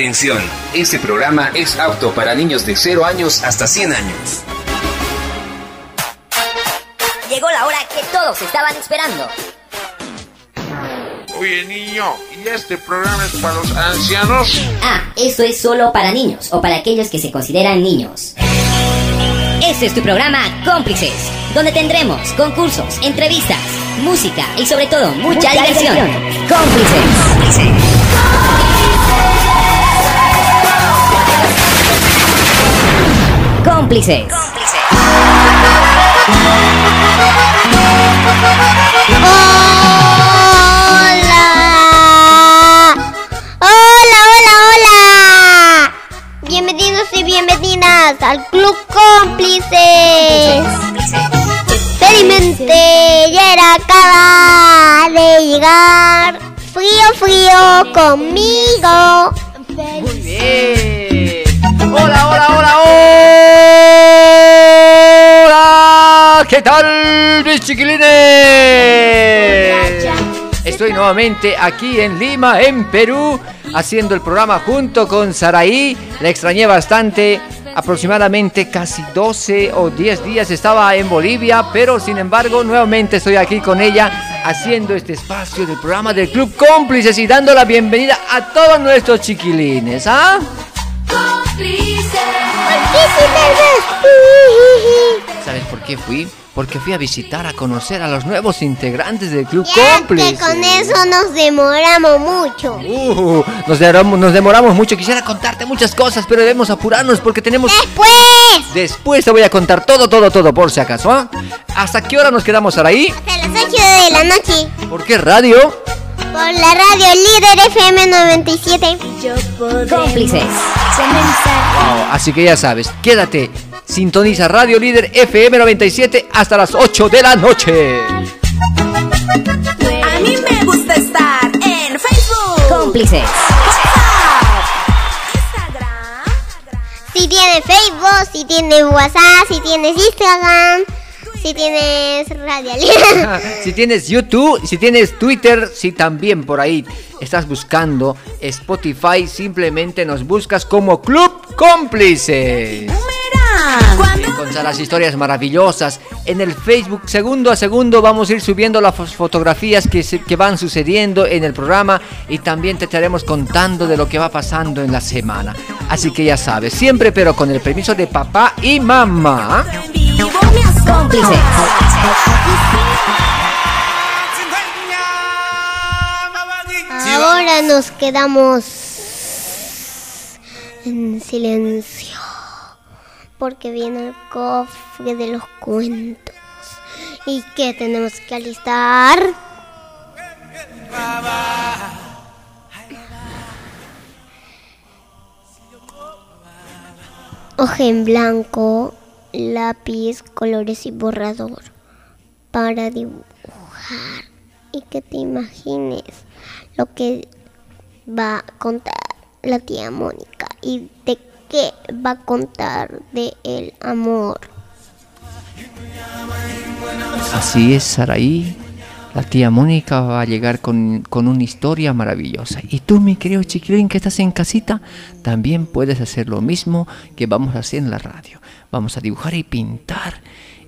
Atención, este programa es apto para niños de 0 años hasta 100 años. Llegó la hora que todos estaban esperando. Oye niño, ¿y este programa es para los ancianos? Ah, eso es solo para niños o para aquellos que se consideran niños. Este es tu programa Cómplices, donde tendremos concursos, entrevistas, música y sobre todo mucha, diversión. Cómplices. Cómplices. Hola. Hola, hola, hola. Bienvenidos y bienvenidas al Club Cómplices. Experimente ya acaba de llegar. Frío, frío conmigo. Muy bien. Hola, hola, hola, hola. ¿Qué tal, mis chiquilines? Estoy nuevamente aquí en Lima, en Perú, haciendo el programa junto con Saraí. La extrañé bastante. Aproximadamente casi 12 o 10 días estaba en Bolivia, pero sin embargo nuevamente estoy aquí con ella haciendo este espacio del programa del Club Cómplices y dando la bienvenida a todos nuestros chiquilines. ¿Ah? ¿Sabes por qué fui? Porque fui a visitar, a conocer a los nuevos integrantes del Club Ya Cómplices. que con eso nos demoramos mucho. Uh, nos, demoramos, nos demoramos mucho. Quisiera contarte muchas cosas, pero debemos apurarnos porque tenemos. Después. Después te voy a contar todo, todo, todo, por si acaso. ¿ah? ¿Hasta qué hora nos quedamos ahí? Hasta las 8 de la noche. ¿Por qué radio? Por la radio líder FM 97. Cómplices. Wow, así que ya sabes, quédate. Sintoniza Radio Líder FM 97 hasta las 8 de la noche. A mí me gusta estar en Facebook, Cómplices. Instagram, Si tienes Facebook, si tienes WhatsApp, si tienes Instagram, si tienes radio líder. si tienes YouTube, si tienes Twitter, si también por ahí estás buscando Spotify, simplemente nos buscas como Club Cómplices. mira, cuando Encontrar las historias maravillosas en el Facebook. Segundo a segundo vamos a ir subiendo las fotografías que, se- que van sucediendo en el programa y también te estaremos contando de lo que va pasando en la semana. Así que ya sabes, siempre pero con el permiso de papá y mamá. Cómplices. Ahora nos quedamos en silencio. Porque viene el cofre de los cuentos. ¿Y qué tenemos que alistar? Hoja en blanco, lápiz, colores y borrador para dibujar y que te imagines lo que va a contar la tía Mónica y de qué va a contar de el amor. Así es, Saraí. La tía Mónica va a llegar con, con una historia maravillosa. Y tú, mi querido chiquilín que estás en casita, también puedes hacer lo mismo que vamos a hacer en la radio. Vamos a dibujar y pintar.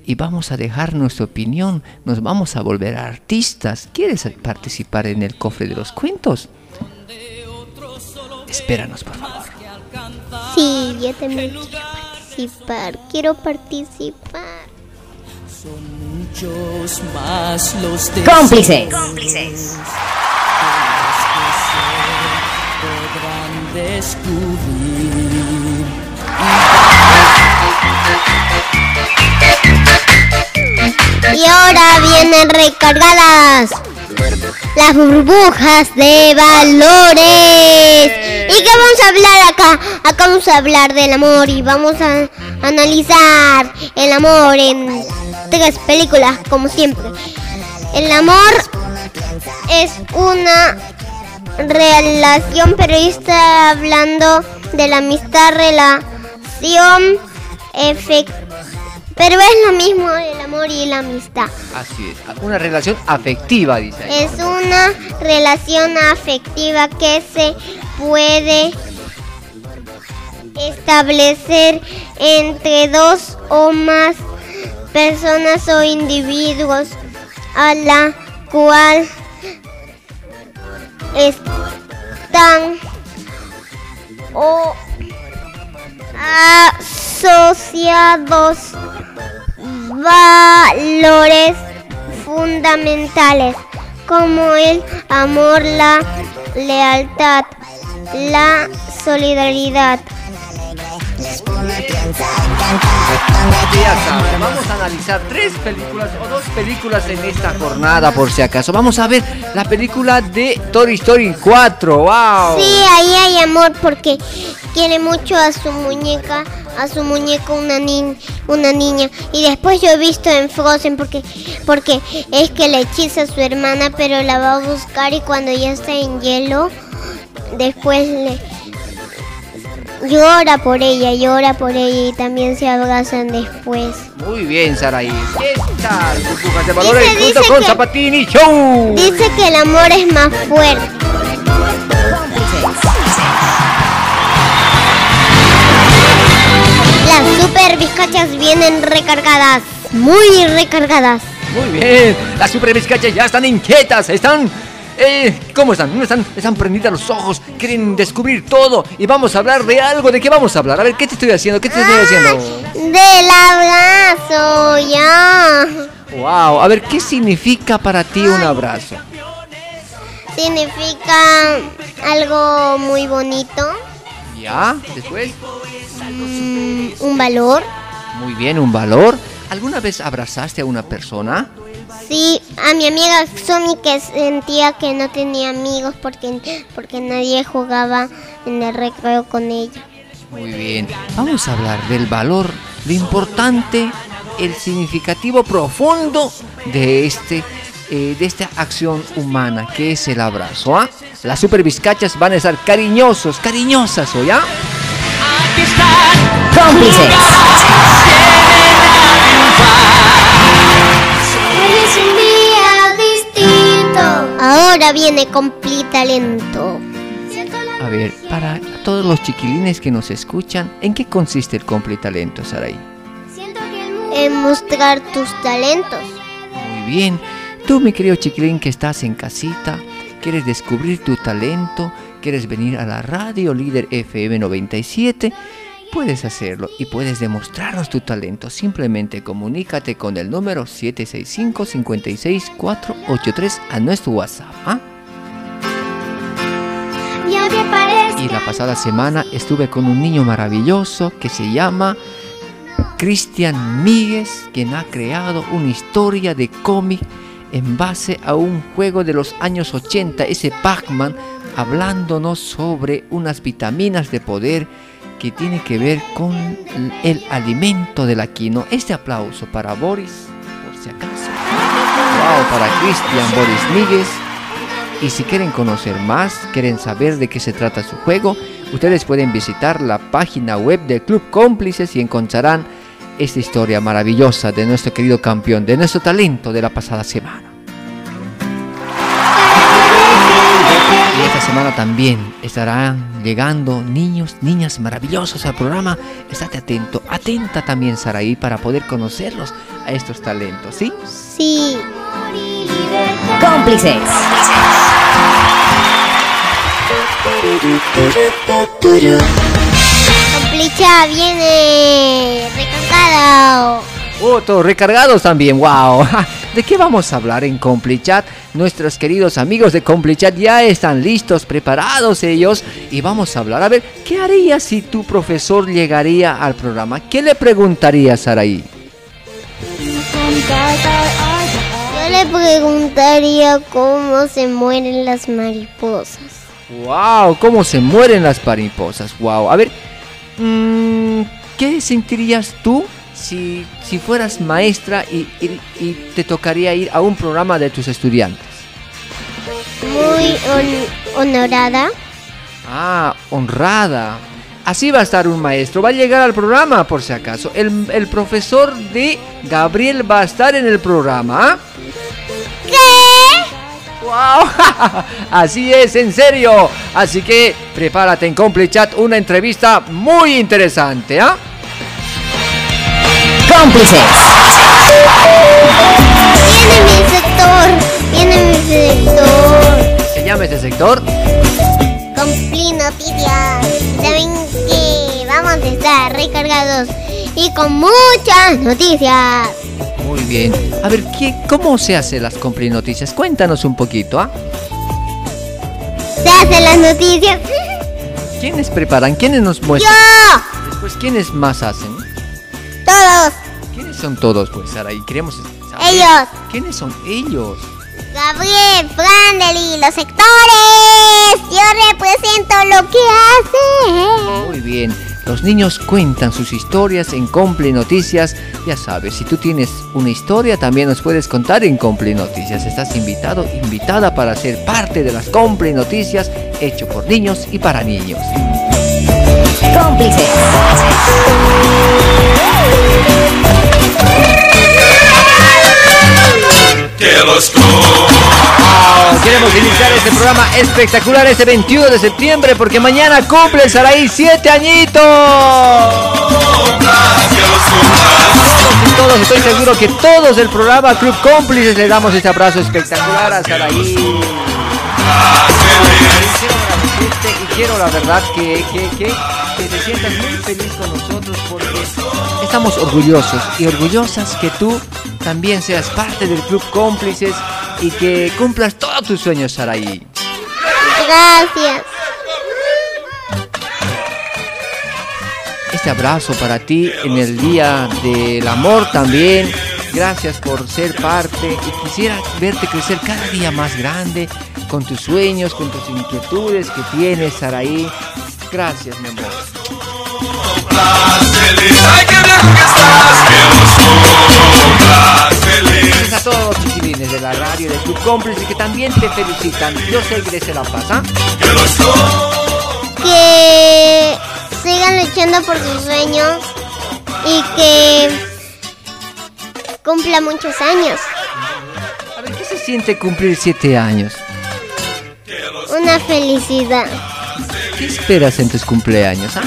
Y vamos a dejar nuestra opinión. Nos vamos a volver artistas. ¿Quieres participar en el cofre de los cuentos? Espéranos, por favor. Sí, yo también quiero participar. Quiero participar. Muchos más los de Cómplices. podrán descubrir. Y ahora vienen recargadas las burbujas de valores. ¿Y qué vamos a hablar acá? Acá vamos a hablar del amor y vamos a analizar el amor en tres películas, como siempre. El amor es una relación, pero estoy hablando de la amistad, relación. Pero es lo mismo el amor y la amistad. Así es. Una relación afectiva, dice. ahí. Es una relación afectiva que se puede establecer entre dos o más personas o individuos a la cual están o asociados valores fundamentales como el amor, la lealtad, la solidaridad. Vamos a analizar tres películas o dos películas en esta jornada por si acaso. Vamos a ver la película de Toy Story 4. ¡Wow! Sí, ahí hay amor porque quiere mucho a su muñeca, a su muñeco una, ni- una niña. Y después yo he visto en Frozen porque, porque es que le hechiza a su hermana, pero la va a buscar y cuando ya está en hielo, después le llora por ella, llora por ella y también se abrazan después. Muy bien, Saraí. ¿Qué tal? Burbujas de valores Dice- junto dice con que- Zapatini Show. Dice que el amor es más fuerte. Las super bizcachas vienen recargadas, muy recargadas. Muy bien. Las super bizcachas ya están inquietas. Están. Eh, ¿Cómo están? ¿No están? Están prendidas los ojos. Quieren descubrir todo. Y vamos a hablar de algo. ¿De qué vamos a hablar? A ver, ¿qué te estoy haciendo? ¿Qué te estoy haciendo? Del abrazo, ya. Wow. A ver, ¿qué significa para ti un abrazo? Significa algo muy bonito, ¿Ya? Después. mm, un valor. Muy bien, un valor. ¿Alguna vez abrazaste a una persona? Sí, a mi amiga Somi que sentía que no tenía amigos porque, porque nadie jugaba en el recreo con ella. Muy bien. Vamos a hablar del valor, lo importante, el significativo profundo de este eh, de esta acción humana que es el abrazo. ¿ah? Las super bizcachas van a estar cariñosos, cariñosas hoy, ¿ah? Cómplices. Ahora viene Compli Talento. A ver, para todos los chiquilines que nos escuchan, ¿en qué consiste el completo talento, Saraí? En mostrar tus talentos. Muy bien. Tú, mi querido chiquilín que estás en casita, quieres descubrir tu talento, quieres venir a la radio líder FM 97, puedes hacerlo y puedes demostrarnos tu talento. Simplemente comunícate con el número 765-56483 a nuestro WhatsApp. ¿ah? Y la pasada semana estuve con un niño maravilloso que se llama Cristian Míguez, quien ha creado una historia de cómic en base a un juego de los años 80, ese Pac-Man, hablándonos sobre unas vitaminas de poder que tiene que ver con el alimento de la quino. Este aplauso para Boris, por si acaso. Wow, para Cristian Boris Míguez. Y si quieren conocer más, quieren saber de qué se trata su juego, ustedes pueden visitar la página web del Club Cómplices y encontrarán esta historia maravillosa de nuestro querido campeón, de nuestro talento de la pasada semana. Semana también estarán llegando niños, niñas maravillosos al programa. Estate atento, atenta también Saraí para poder conocerlos a estos talentos, ¿sí? Sí. Cómplices. Complicha viene recargada. Otros recargados también, wow. ¿De qué vamos a hablar en Complichat? Nuestros queridos amigos de Complichat ya están listos, preparados ellos y vamos a hablar. A ver, ¿qué harías si tu profesor llegaría al programa? ¿Qué le preguntarías, Saraí? Yo le preguntaría cómo se mueren las mariposas. Wow, cómo se mueren las mariposas, wow. A ver, mm, ¿qué sentirías tú si, si fueras maestra y, y- y te tocaría ir a un programa de tus estudiantes? Muy hon- honorada. Ah, honrada. Así va a estar un maestro. Va a llegar al programa, por si acaso. El, el profesor de Gabriel va a estar en el programa. ¿Qué? Wow. Así es, en serio. Así que prepárate en CompliChat una entrevista muy interesante, ¿ah? Cómplices. Viene mi sector. Viene mi sector. ¿Se llama este sector? Compli noticias. Saben que vamos a estar recargados y con muchas noticias. Muy bien. A ver, ¿qué, ¿cómo se hace las Compli Noticias? Cuéntanos un poquito, ¿ah? Se hacen las noticias. ¿Quiénes preparan? ¿Quiénes nos muestran? Yo. Después, ¿quiénes más hacen? Todos. ¿Quiénes son todos, pues, Saraí? Queremos saber. Ellos. ¿Quiénes son ellos? Gabriel, Brandely, los sectores. Yo represento lo que hace. Muy bien. Los niños cuentan sus historias en Compli Noticias. Ya sabes, si tú tienes una historia, también nos puedes contar en Compli Noticias. Estás invitado, invitada para ser parte de las Compli Noticias, hecho por niños y para niños. Cómplices. Oh, queremos iniciar este programa espectacular este 21 de septiembre porque mañana cumple el Saraí 7 añitos. Todos y todos, estoy seguro que todos del programa Club Cómplices le damos este abrazo espectacular a Saraí. Y quiero la verdad que, que, que, que te sientas muy feliz con nosotros porque estamos orgullosos y orgullosas que tú también seas parte del Club Cómplices y que cumplas todos tus sueños, Saraí. Gracias. Este abrazo para ti en el Día del Amor también. Gracias por ser parte y quisiera verte crecer cada día más grande con tus sueños, con tus inquietudes que tienes, Saraí. Gracias, mi amor. Gracias a todos los chiquilines de la radio del Club Cómplice que también te felicitan. Yo que se la pasa. Que sigan luchando por sus sueños y que cumpla muchos años. A ver, ¿qué se siente cumplir siete años? Una felicidad. ¿Qué esperas en tus cumpleaños? ah?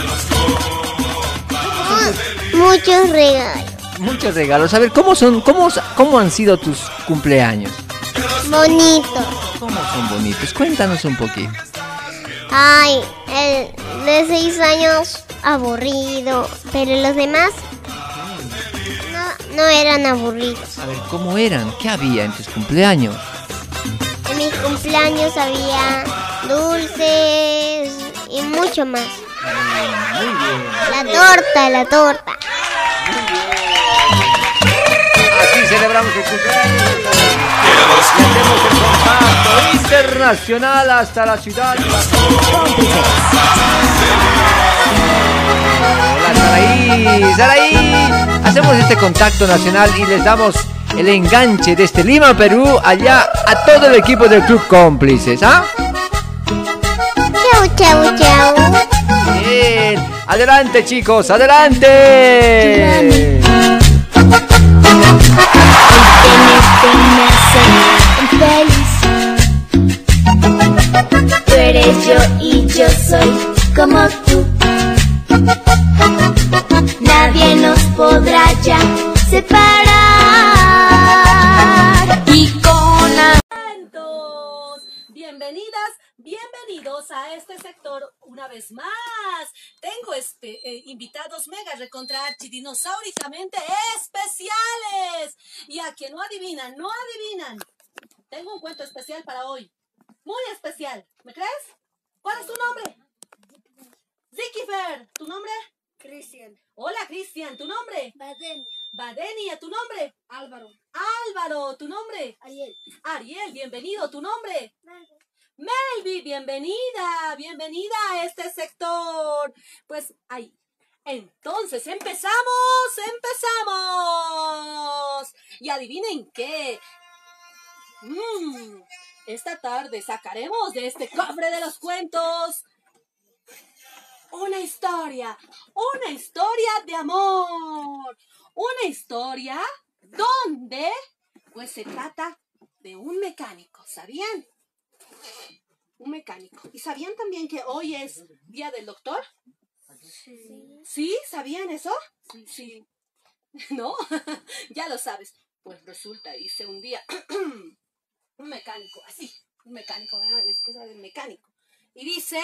Muchos regalos. Muchos regalos. A ver, ¿cómo son, cómo, cómo han sido tus cumpleaños? Bonitos. ¿Cómo son bonitos? Cuéntanos un poquito. Ay, el de seis años aburrido, pero los demás no, eran aburridos. A ver, ¿cómo eran? ¿Qué había en tus cumpleaños? En mis cumpleaños había dulces y mucho más. Muy bien. La torta, la torta. Así celebramos el cumpleaños. Hacemos el contacto internacional hasta la ciudad. de Saraí, Saraí. Hacemos este contacto nacional y les damos el enganche desde Lima, Perú, allá a todo el equipo del Club Cómplices, ¿ah? Chau, chau, chau. Bien. Adelante, chicos, adelante. Tú eres yo y yo soy como tú. Ya separar. Y con la Bienvenidas, bienvenidos a este sector una vez más. Tengo espe- eh, invitados mega recontra archidinosauricamente especiales. Y a quien no adivinan, no adivinan. Tengo un cuento especial para hoy. Muy especial. ¿Me crees? ¿Cuál es tu nombre? Zikifer. ¿Tu nombre? Cristian. Hola, Cristian. ¿Tu nombre? Badeni. Badeni. ¿A tu nombre? Álvaro. Álvaro. ¿Tu nombre? Ariel. Ariel, bienvenido. ¿Tu nombre? Melvi, bienvenida, bienvenida a este sector. Pues ahí. Entonces, empezamos, empezamos. Y adivinen qué. Mm, esta tarde sacaremos de este cofre de los cuentos una historia, una historia de amor, una historia donde, pues se trata de un mecánico, ¿sabían? Un mecánico. ¿Y sabían también que hoy es día del doctor? Sí. ¿Sí? ¿Sabían eso? Sí. ¿No? ya lo sabes. Pues resulta, hice un día un mecánico, así, un mecánico, ¿verdad? es cosa del mecánico. Y dice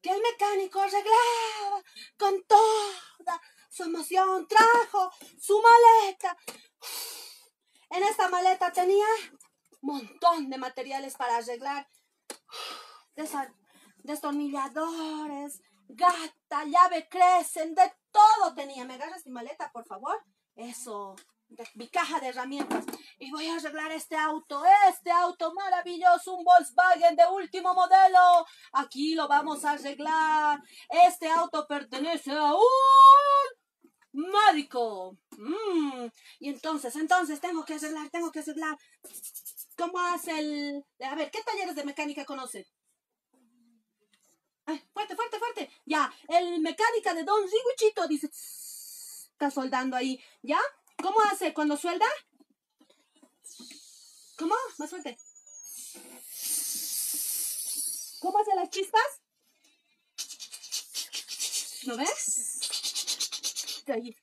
que el mecánico arreglaba con toda su emoción, trajo su maleta. En esta maleta tenía un montón de materiales para arreglar. Destornilladores, gata, llave crecen, de todo tenía. ¿Me agarras mi maleta, por favor? Eso, mi caja de herramientas. Y voy a arreglar este auto, este auto maravilloso, un Volkswagen de último modelo. Aquí lo vamos a arreglar. Este auto pertenece a un médico. Mm, Y entonces, entonces, tengo que arreglar, tengo que arreglar. ¿Cómo hace el...? A ver, ¿qué talleres de mecánica conocen? Ay, fuerte, fuerte, fuerte. Ya, el mecánica de Don Riguchito dice... Está soldando ahí. ¿Ya? ¿Cómo hace cuando suelda? ¿Cómo? Más fuerte. ¿Cómo hace las chispas? ¿Lo ves? Ahí.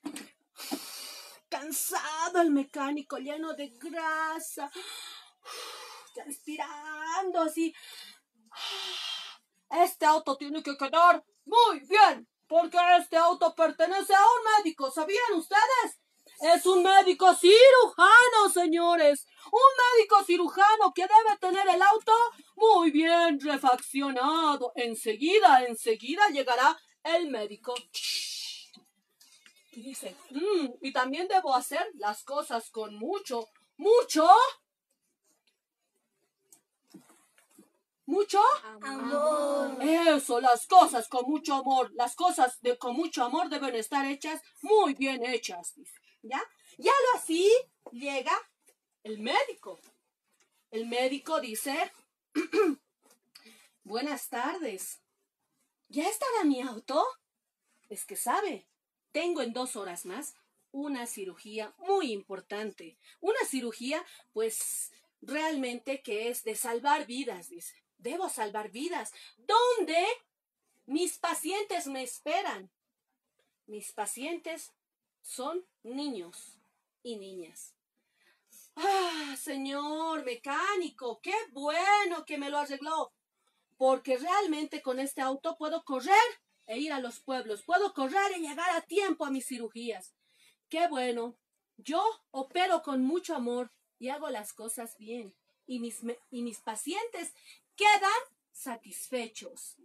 Cansado el mecánico, lleno de grasa. Transpirando así. Este auto tiene que quedar muy bien, porque este auto pertenece a un médico, ¿sabían ustedes? Es un médico cirujano, señores. Un médico cirujano que debe tener el auto muy bien refaccionado. Enseguida, enseguida llegará el médico. Y dice, "Mm, y también debo hacer las cosas con mucho, mucho, mucho Amor. eso, las cosas con mucho amor, las cosas de con mucho amor deben estar hechas, muy bien hechas, dice. ¿Ya? Ya lo así llega el médico. El médico dice, buenas tardes. ¿Ya estará mi auto? Es que sabe, tengo en dos horas más una cirugía muy importante. Una cirugía, pues, realmente que es de salvar vidas, dice. Debo salvar vidas. ¿Dónde mis pacientes me esperan? Mis pacientes son niños y niñas. Ah, señor mecánico, qué bueno que me lo arregló. Porque realmente con este auto puedo correr e ir a los pueblos. Puedo correr y llegar a tiempo a mis cirugías. Qué bueno. Yo opero con mucho amor y hago las cosas bien. Y mis, y mis pacientes quedan satisfechos.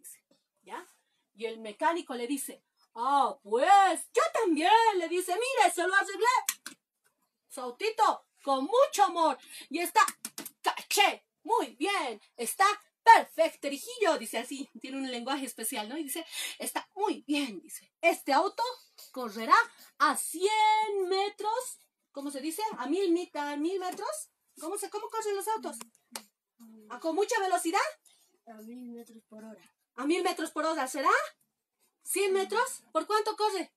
¿Ya? Y el mecánico le dice, ah, pues, yo también. Le dice, mire, se lo arreglé. Su autito, con mucho amor. Y está caché. Muy bien. Está perfecto, Rijillo. Dice así. Tiene un lenguaje especial, ¿no? Y dice, está muy bien. Dice, este auto correrá a 100 metros. ¿Cómo se dice? ¿A mil, a mil metros? ¿Cómo, se, ¿Cómo corren los autos? ¿A con mucha velocidad? A mil metros por hora. ¿A mil metros por hora será? ¿100 metros? ¿Por cuánto corre?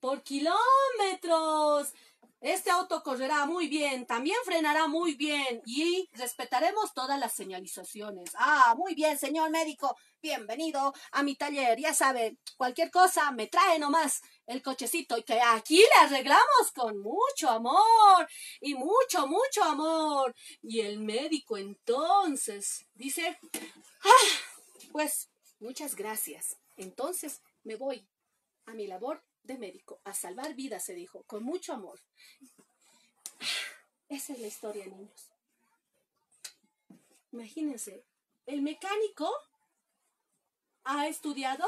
Por kilómetros. Este auto correrá muy bien, también frenará muy bien y respetaremos todas las señalizaciones. Ah, muy bien, señor médico. Bienvenido a mi taller. Ya sabe, cualquier cosa me trae nomás el cochecito y que aquí le arreglamos con mucho amor y mucho, mucho amor. Y el médico entonces dice, ah, pues muchas gracias. Entonces me voy a mi labor de médico, a salvar vidas, se dijo, con mucho amor. Esa es la historia, niños. Imagínense, el mecánico ha estudiado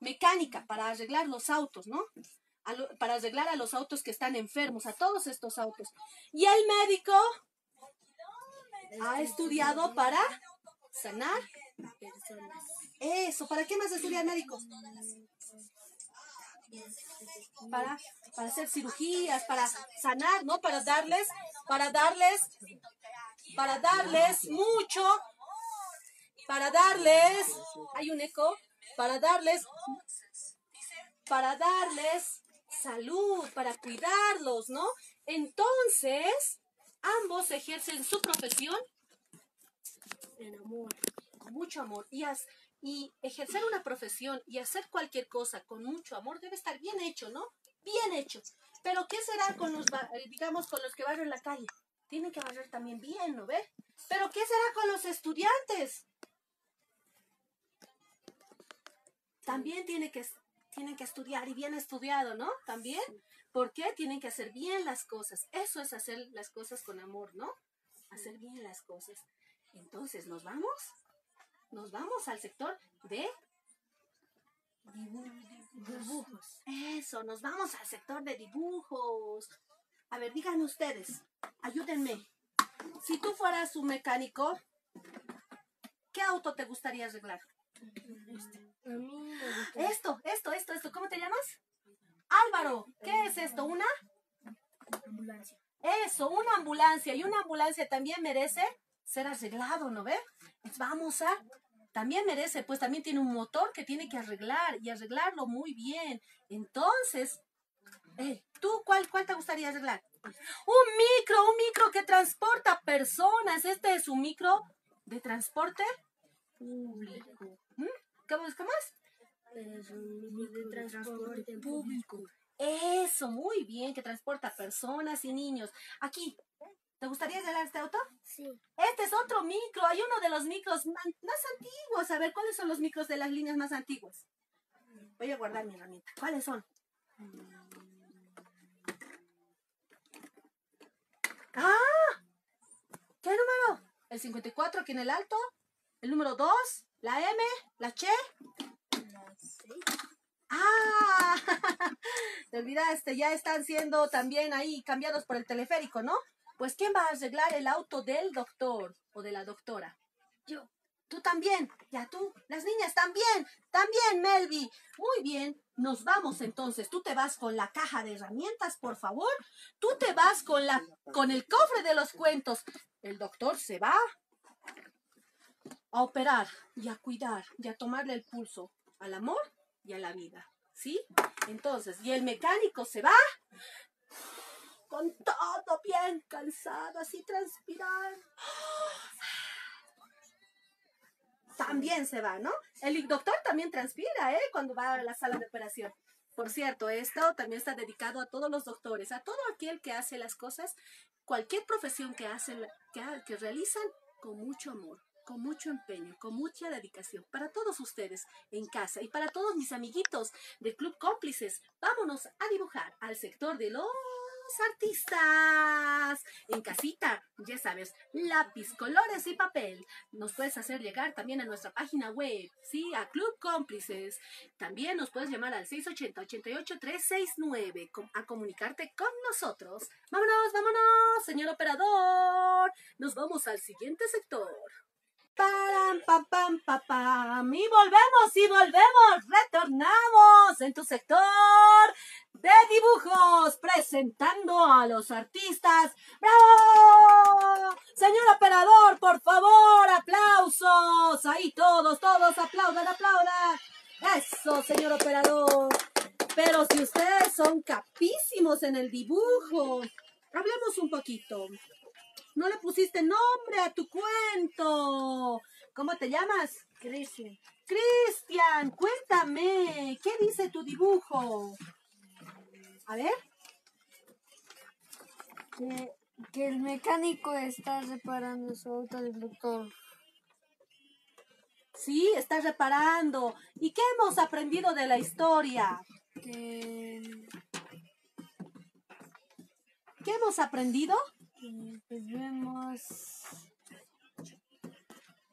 Mecánica. para arreglar los autos, ¿no? Para arreglar a los autos que están enfermos, a todos estos autos. Y el médico ha estudiado para sanar. Personas. Eso, ¿para qué más estudia el médico? Para, para hacer cirugías, para sanar, ¿no? Para darles, para darles, para darles mucho, para darles, hay un eco, para darles, para darles salud, para cuidarlos, ¿no? Entonces, ambos ejercen su profesión en amor, con mucho amor. Y, as- y ejercer una profesión y hacer cualquier cosa con mucho amor debe estar bien hecho, ¿no? Bien hecho. Pero ¿qué será con los, eh, digamos, con los que barren la calle? Tienen que barrer también bien, ¿no ve? Pero ¿qué será con los estudiantes? También tiene que, tienen que estudiar y bien estudiado, ¿no? También. ¿Por qué? Tienen que hacer bien las cosas. Eso es hacer las cosas con amor, ¿no? Hacer bien las cosas. Entonces, ¿nos vamos? Nos vamos al sector de dibujos. Eso, nos vamos al sector de dibujos. A ver, díganme ustedes, ayúdenme. Si tú fueras un mecánico, ¿qué auto te gustaría arreglar? Esto, esto, esto, esto. ¿Cómo te llamas? Álvaro, ¿qué es esto? ¿Una? Ambulancia. Eso, una ambulancia. Y una ambulancia también merece ser arreglado, ¿no ve? Vamos a... También merece, pues también tiene un motor que tiene que arreglar y arreglarlo muy bien. Entonces, eh, ¿tú cuál, cuál te gustaría arreglar? Un micro, un micro que transporta personas. Este es un micro de transporte público. ¿Mm? ¿Cómo, cómo es? Es un micro de transporte público. Eso, muy bien, que transporta personas y niños. Aquí, ¿te gustaría arreglar este auto? Sí. Este es otro micro, hay uno de los micros más antiguos. A ver, ¿cuáles son los micros de las líneas más antiguas? Voy a guardar mi herramienta. ¿Cuáles son? ¡Ah! ¿Qué número? El 54 aquí en el alto. El número 2, la M, la Che. ¡Ah! Te olvidaste, ya están siendo también ahí cambiados por el teleférico, ¿no? Pues ¿quién va a arreglar el auto del doctor o de la doctora? Yo. Tú también. Ya tú. Las niñas también. También, Melvi. Muy bien. Nos vamos entonces. Tú te vas con la caja de herramientas, por favor. Tú te vas con la con el cofre de los cuentos. El doctor se va a operar y a cuidar y a tomarle el pulso al amor y a la vida. ¿Sí? Entonces, y el mecánico se va con todo bien cansado, así transpirando. También se va, ¿no? El doctor también transpira, ¿eh? Cuando va a la sala de operación. Por cierto, esto también está dedicado a todos los doctores, a todo aquel que hace las cosas, cualquier profesión que hacen, que, ha- que realizan con mucho amor, con mucho empeño, con mucha dedicación. Para todos ustedes en casa y para todos mis amiguitos del Club Cómplices, vámonos a dibujar al sector de los artistas. En casita, ya sabes, lápiz, colores y papel. Nos puedes hacer llegar también a nuestra página web, sí, a Club Cómplices. También nos puedes llamar al 680-88-369 com- a comunicarte con nosotros. Vámonos, vámonos, señor operador. Nos vamos al siguiente sector. Pam, pam, pam, pam, pam. Y volvemos, y volvemos, retornamos en tu sector de dibujos, presentando a los artistas. ¡Bravo! Señor operador, por favor, aplausos. Ahí todos, todos aplaudan, aplaudan. Eso, señor operador. Pero si ustedes son capísimos en el dibujo, hablemos un poquito. No le pusiste nombre a tu cuento. ¿Cómo te llamas? Cristian. Cristian, cuéntame, ¿qué dice tu dibujo? A ver. Que, que el mecánico está reparando su auto del doctor. Sí, estás reparando. ¿Y qué hemos aprendido de la historia? Que, ¿Qué hemos aprendido? Que pues vemos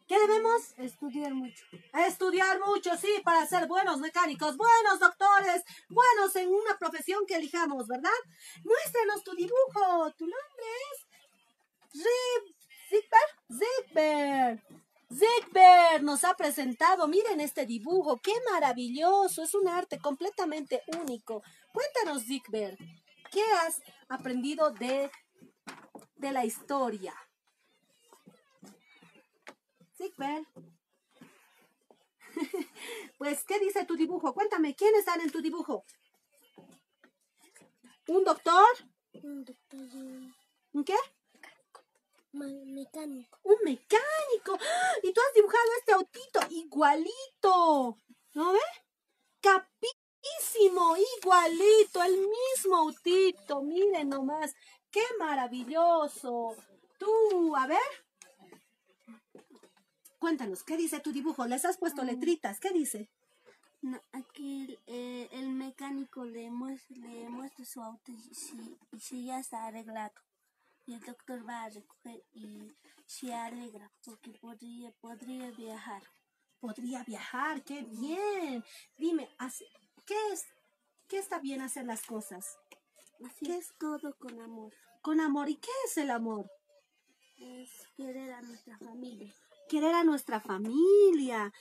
¿Qué debemos? estudiar mucho. Estudiar mucho, sí, para ser buenos mecánicos, buenos doctores, buenos en una profesión que elijamos, ¿verdad? Muéstranos tu dibujo. Tu nombre es Rip Zigber. Zigber. Nos ha presentado, miren este dibujo, qué maravilloso, es un arte completamente único. Cuéntanos, Zigber, ¿qué has aprendido de, de la historia? Zigber. Pues, ¿qué dice tu dibujo? Cuéntame, ¿quiénes están en tu dibujo? ¿Un doctor? Un doctor, ¿Un qué? Mecánico. Un mecánico. ¡Ah! Y tú has dibujado este autito igualito. ¿No ve? Capísimo, igualito, el mismo autito. Miren nomás. Qué maravilloso. Tú, a ver. Cuéntanos, ¿qué dice tu dibujo? Les has puesto letritas. ¿Qué dice? No, aquí eh, el mecánico le muestra, le muestra su auto y si, y si ya está arreglado. Y el doctor va a recoger y se alegra porque podría, podría viajar. Podría viajar, qué bien. Dime, ¿qué es? ¿Qué está bien hacer las cosas? Así es todo con amor. Con amor. ¿Y qué es el amor? Es querer a nuestra familia. Querer a nuestra familia.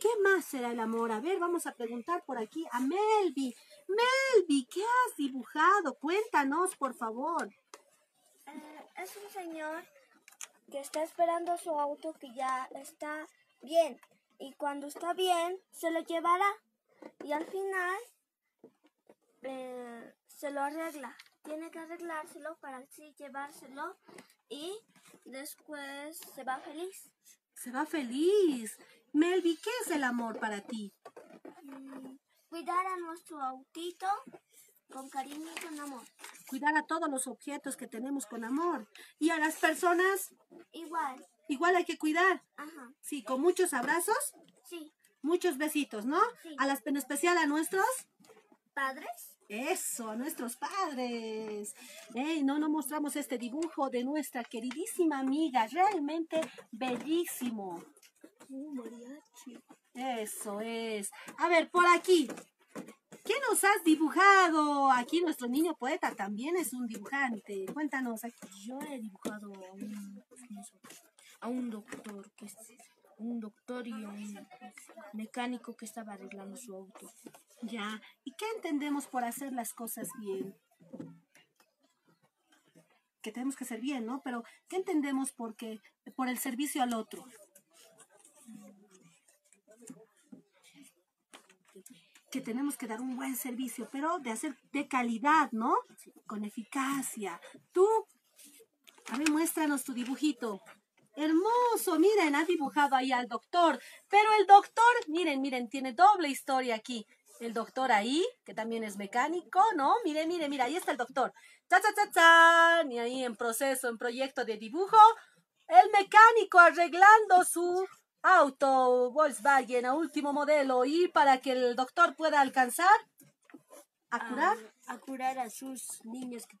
¿Qué más será el amor? A ver, vamos a preguntar por aquí a Melvi. Melvi, ¿qué has dibujado? Cuéntanos, por favor. Eh, es un señor que está esperando su auto que ya está bien. Y cuando está bien, se lo llevará. Y al final eh, se lo arregla. Tiene que arreglárselo para así llevárselo. Y después se va feliz. Se va feliz. Melvi, ¿qué es el amor para ti? Mm, Cuidar a nuestro autito con cariño y con amor. Cuidar a todos los objetos que tenemos con amor. Y a las personas, Igual. igual hay que cuidar. Ajá. Sí, con muchos abrazos, Sí. muchos besitos, ¿no? Sí. A las, en especial a nuestros ¿Padres? Eso, a nuestros padres. Ey, no, no mostramos este dibujo de nuestra queridísima amiga. Realmente bellísimo. Uh, mariachi. Eso es. A ver, por aquí. ¿Qué nos has dibujado? Aquí nuestro niño poeta también es un dibujante. Cuéntanos. aquí. Yo he dibujado a un, a un doctor que es un doctor y un mecánico que estaba arreglando su auto. Ya. ¿Y qué entendemos por hacer las cosas bien? Que tenemos que hacer bien, ¿no? Pero ¿qué entendemos porque por el servicio al otro? que tenemos que dar un buen servicio, pero de hacer de calidad, ¿no? Con eficacia. Tú, a ver, muéstranos tu dibujito. Hermoso, miren, ha dibujado ahí al doctor. Pero el doctor, miren, miren, tiene doble historia aquí. El doctor ahí, que también es mecánico, ¿no? Miren, miren, mira, ahí está el doctor. ¡Cha, cha, cha, chan! Y ahí en proceso, en proyecto de dibujo, el mecánico arreglando su auto Volkswagen a último modelo y para que el doctor pueda alcanzar a curar. A, a curar a sus niños, que-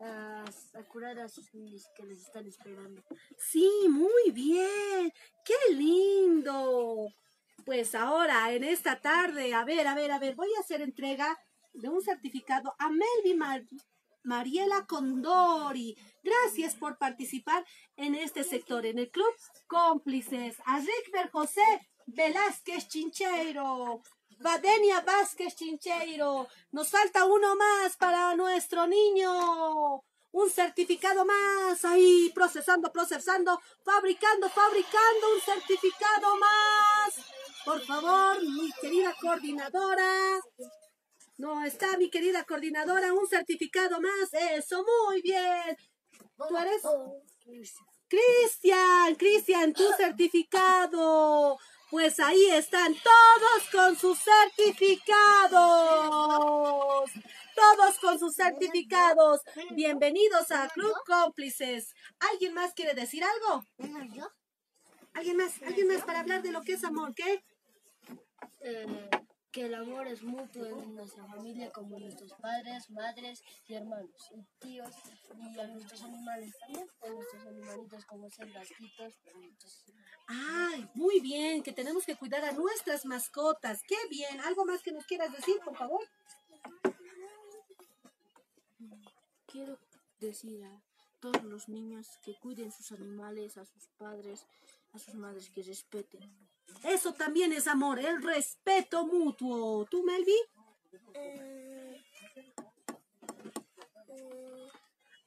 a, a curar a sus niños que les están esperando. Sí, muy bien. ¡Qué lindo! Pues ahora, en esta tarde, a ver, a ver, a ver, voy a hacer entrega de un certificado a Melvi Mar- Mariela Condori. Gracias por participar en este sector, en el Club Cómplices. A Rickber José Velázquez Chincheiro. Badenia Vázquez Chincheiro. Nos falta uno más para nuestro niño. Un certificado más. Ahí, procesando, procesando, fabricando, fabricando un certificado más. Por favor, mi querida coordinadora. No está mi querida coordinadora, un certificado más. Eso, muy bien. ¿Tú eres? Cristian, Cristian, tu certificado. Pues ahí están todos con sus certificados. Todos con sus certificados. Bienvenidos a Club Cómplices. ¿Alguien más quiere decir algo? ¿Alguien más? ¿Alguien más para hablar de lo que es amor? ¿Qué? Eh, que el amor es mutuo en nuestra familia, como nuestros padres, madres y hermanos, y tíos, y a nuestros animales también, a nuestros animalitos como ser gatitos, perritos. Ay, muy bien, que tenemos que cuidar a nuestras mascotas. Qué bien. ¿Algo más que nos quieras decir, por favor? Quiero decir a todos los niños que cuiden sus animales, a sus padres, a sus madres, que respeten. Eso también es amor, el respeto mutuo. ¿Tú, Melvi?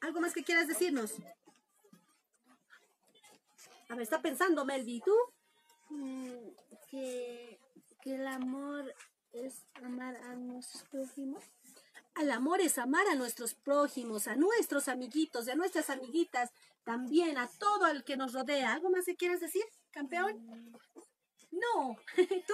¿Algo más que quieras decirnos? A ver, está pensando Melvi, ¿tú? Mm, que, que el amor es amar a nuestros prójimos. Al amor es amar a nuestros prójimos, a nuestros amiguitos y a nuestras amiguitas. también a todo el que nos rodea. ¿Algo más que quieras decir, campeón? No. ¿Tú?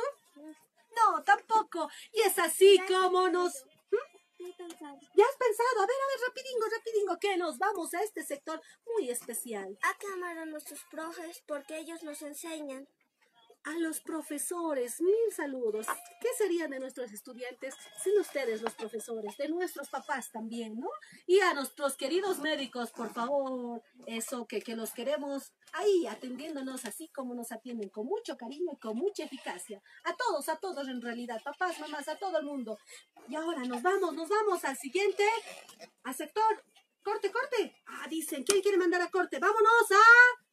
No, tampoco. Y es así como nos... ¿Mm? ¿Ya has pensado? A ver, a ver, rapidingo, rapidingo, que nos vamos a este sector muy especial. A quemar a nuestros profes porque ellos nos enseñan. A los profesores, mil saludos. ¿Qué serían de nuestros estudiantes sin ustedes, los profesores? De nuestros papás también, ¿no? Y a nuestros queridos médicos, por favor, eso que, que los queremos ahí atendiéndonos así como nos atienden, con mucho cariño y con mucha eficacia. A todos, a todos en realidad, papás, mamás, a todo el mundo. Y ahora nos vamos, nos vamos al siguiente, al sector. Corte, corte. Ah, dicen, ¿quién quiere mandar a corte? Vámonos a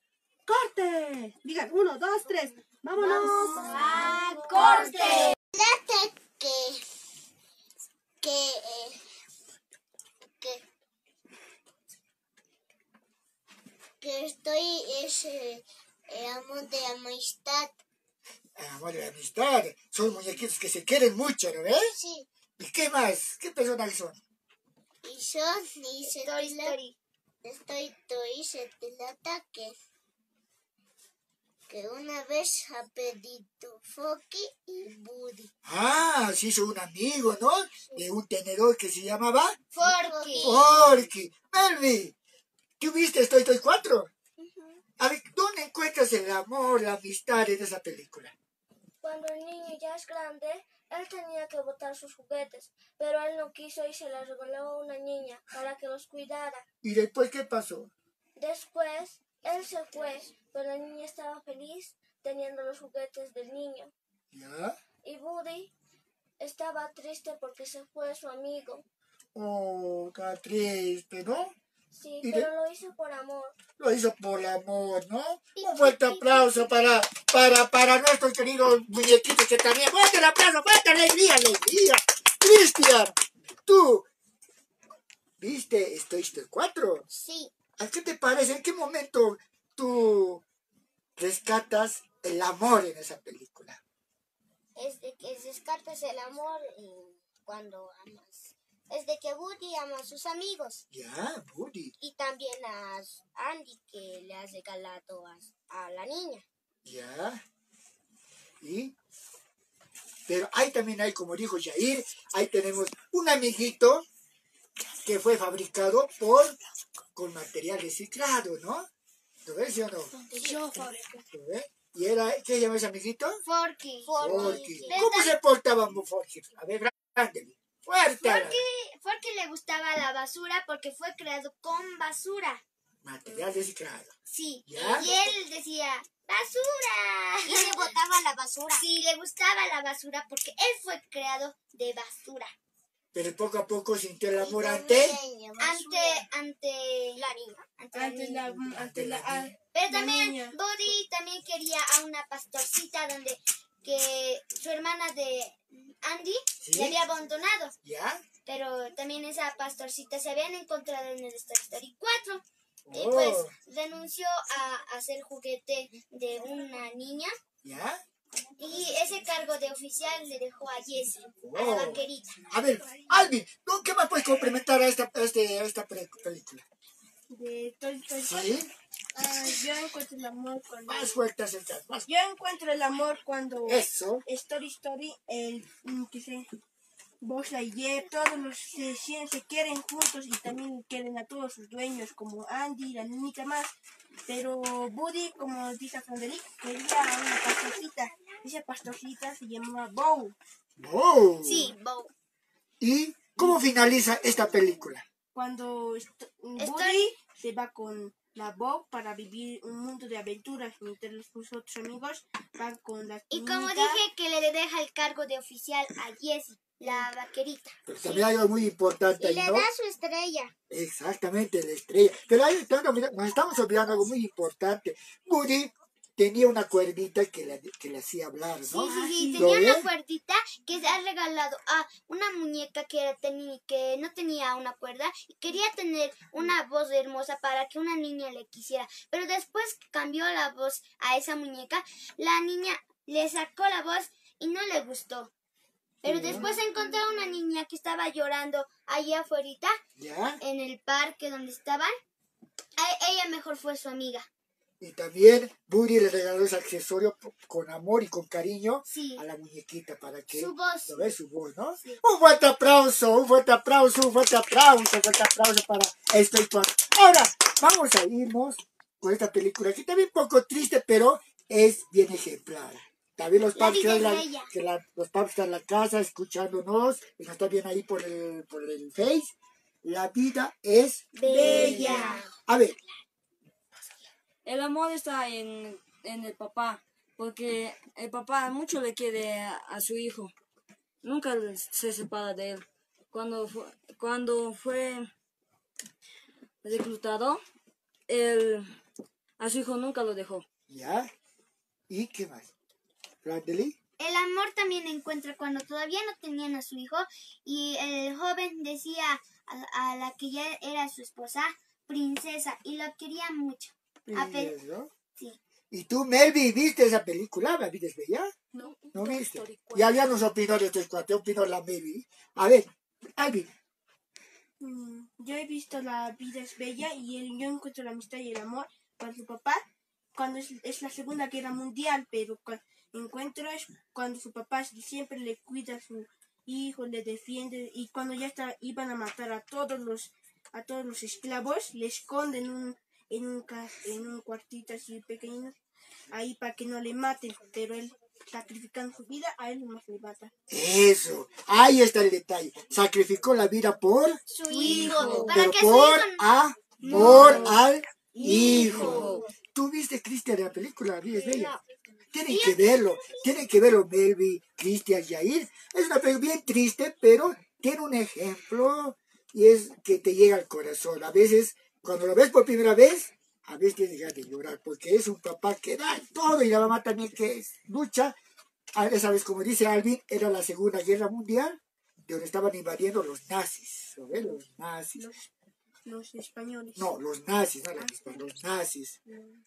corte. Digan, uno, dos, tres. Vámonos a corte. Que, que, eh, que, que estoy ese eh, amor de amistad. Amor de amistad. Son muñequitos que se quieren mucho, ¿no ves? Sí. ¿Y qué más? ¿Qué personajes son? Y son y se Toy te la- Story. Estoy estoy se te ataque. Que una vez ha pedido Foki y Buddy. Ah, se hizo un amigo, ¿no? De un tenedor que se llamaba Forky. Forky. Melvi, ¿tú viste Estoy Toy 4? A ver, ¿dónde encuentras el amor, la amistad en esa película? Cuando el niño ya es grande, él tenía que botar sus juguetes, pero él no quiso y se los regaló a una niña para que los cuidara. ¿Y después qué pasó? Después, él se fue, pero la niña estaba feliz teniendo los juguetes del niño. ¿Ya? Y Buddy estaba triste porque se fue su amigo. Oh, qué triste, ¿no? Sí, ¿Y pero de- lo hizo por amor. Lo hizo por amor, ¿no? Un fuerte aplauso para, para, para nuestros queridos muñequitos que también. ¡Fuerte el aplauso! ¡Fuerte alegría, alegría! Cristian, tú, ¿viste Estoy Story 4? Sí. ¿A qué te parece? ¿En qué momento tú rescatas el amor en esa película? Es de que descartas el amor cuando amas. Es de que Woody ama a sus amigos. Ya, Woody. Y también a Andy que le ha regalado a, a la niña. Ya. ¿Y? Pero ahí también hay, como dijo Jair, ahí tenemos un amiguito que fue fabricado por con material reciclado, ¿no? ¿Lo ves, sí o no? Yo. ¿Lo ves? ¿Y era, qué se llama ese amiguito? Forky. Forky. ¿Cómo se portaba Forky? A ver, grande. Fuerte. Forky le gustaba la basura porque fue creado con basura. Material reciclado. Sí. ¿Ya? Y él decía, ¡basura! Y le botaba la basura. Sí, le gustaba la basura porque él fue creado de basura. Pero poco a poco sintió el amor ante... Ante, ante la niña. Ante, la Ante niña. la, ante la, a- Pero también. Buddy también quería a una pastorcita donde que su hermana de Andy ¿Sí? le había abandonado. ¿Ya? Pero también esa pastorcita se habían encontrado en el Story Story 4. Y Oh. pues renunció a hacer juguete de una niña. ¿Ya? Y ese cargo de oficial le dejó a Jessie, a la vaquerita. A ver, Alvin, ¿tú ¿qué más puedes complementar a esta, a este, a esta película? de Toy Story ¿Sí? Ah, yo encuentro el amor cuando... Más fuerte acercar, más Yo encuentro el amor cuando... Eso. Story Story, el... mm, que sé... Buzz Lightyear, todos los se, se, se quieren juntos y también quieren a todos sus dueños, como Andy, la niñita más. Pero Buddy, como dice Frederick, quería a una pastorcita. Esa pastorcita se llamaba Bow. Oh. Sí, Bo. ¿Y cómo finaliza esta película? Cuando est- Buddy se va con la Bob para vivir un mundo de aventuras mientras sus otros amigos van con la Y como dije que le deja el cargo de oficial a Jessie, la vaquerita. Pero también hay algo muy importante Y ahí, le ¿no? da su estrella. Exactamente, la estrella. Pero ahí estamos, nos estamos olvidando algo muy importante. Woody tenía una cuerdita que le, que le hacía hablar, Sí, ¿no? sí, sí, ¿Lo tenía una cuerdita que se ha regalado a una muñeca que, era que no tenía una cuerda y quería tener una voz hermosa para que una niña le quisiera. Pero después que cambió la voz a esa muñeca, la niña le sacó la voz y no le gustó. Pero después encontró a una niña que estaba llorando allá afuera en el parque donde estaban A ella mejor fue su amiga. Y también Buddy le regaló ese accesorio con amor y con cariño Sí. a la muñequita para que Su voz. lo su voz, ¿no? Un fuerte aplauso, un fuerte aplauso, un fuerte aplauso, un fuerte aplauso para este actual. Ahora, vamos a irnos con esta película que también un poco triste, pero es bien ejemplar. También los que, la- que la- los papás están en la casa escuchándonos, y nos están bien ahí por el, por el Face. La vida es Bella. A ver, El amor está en, en el papá, porque el papá mucho le quiere a, a su hijo. Nunca se separa de él. Cuando fue, cuando fue reclutado, él, a su hijo nunca lo dejó. ¿ya? ¿Y qué más? Bradley. El amor también encuentra cuando todavía no tenían a su hijo y el joven decía a, a la que ya era su esposa, princesa, y lo quería mucho. A pe- Princesa, ¿no? sí. ¿Y tú, Melvi, viste esa película? ¿La viste bella? No. ¿No viste? Ya, ya nos opinó de estos cuatro, opinó la Melvi. A ver, Alvin, Mm, Yo he visto La vida es bella y el, yo encuentro la amistad y el amor para su papá cuando es, es la Segunda Guerra Mundial, pero encuentro es cuando su papá siempre le cuida a su hijo, le defiende y cuando ya está, iban a matar a todos los a todos los esclavos, le esconden en un, en un, en un cuartito así pequeño ahí para que no le maten, pero él sacrificando su vida, a él nomás le mata. eso, ahí está el detalle. Sacrificó la vida por, Su hijo, para pero que su por hijo amor al hijo. ¿Tú viste, Cristian, la película? Tienen que verlo, tienen que verlo, Melvi, Cristian, Yair. Es una película bien triste, pero tiene un ejemplo y es que te llega al corazón. A veces, cuando lo ves por primera vez, a veces tienes ganas de llorar, porque es un papá que da todo y la mamá también que es- lucha. A esa vez, como dice Alvin, era la Segunda Guerra Mundial, de donde estaban invadiendo los nazis. ¿lo ves? Los nazis. Los españoles. No, los nazis, no los hispanos, los nazis,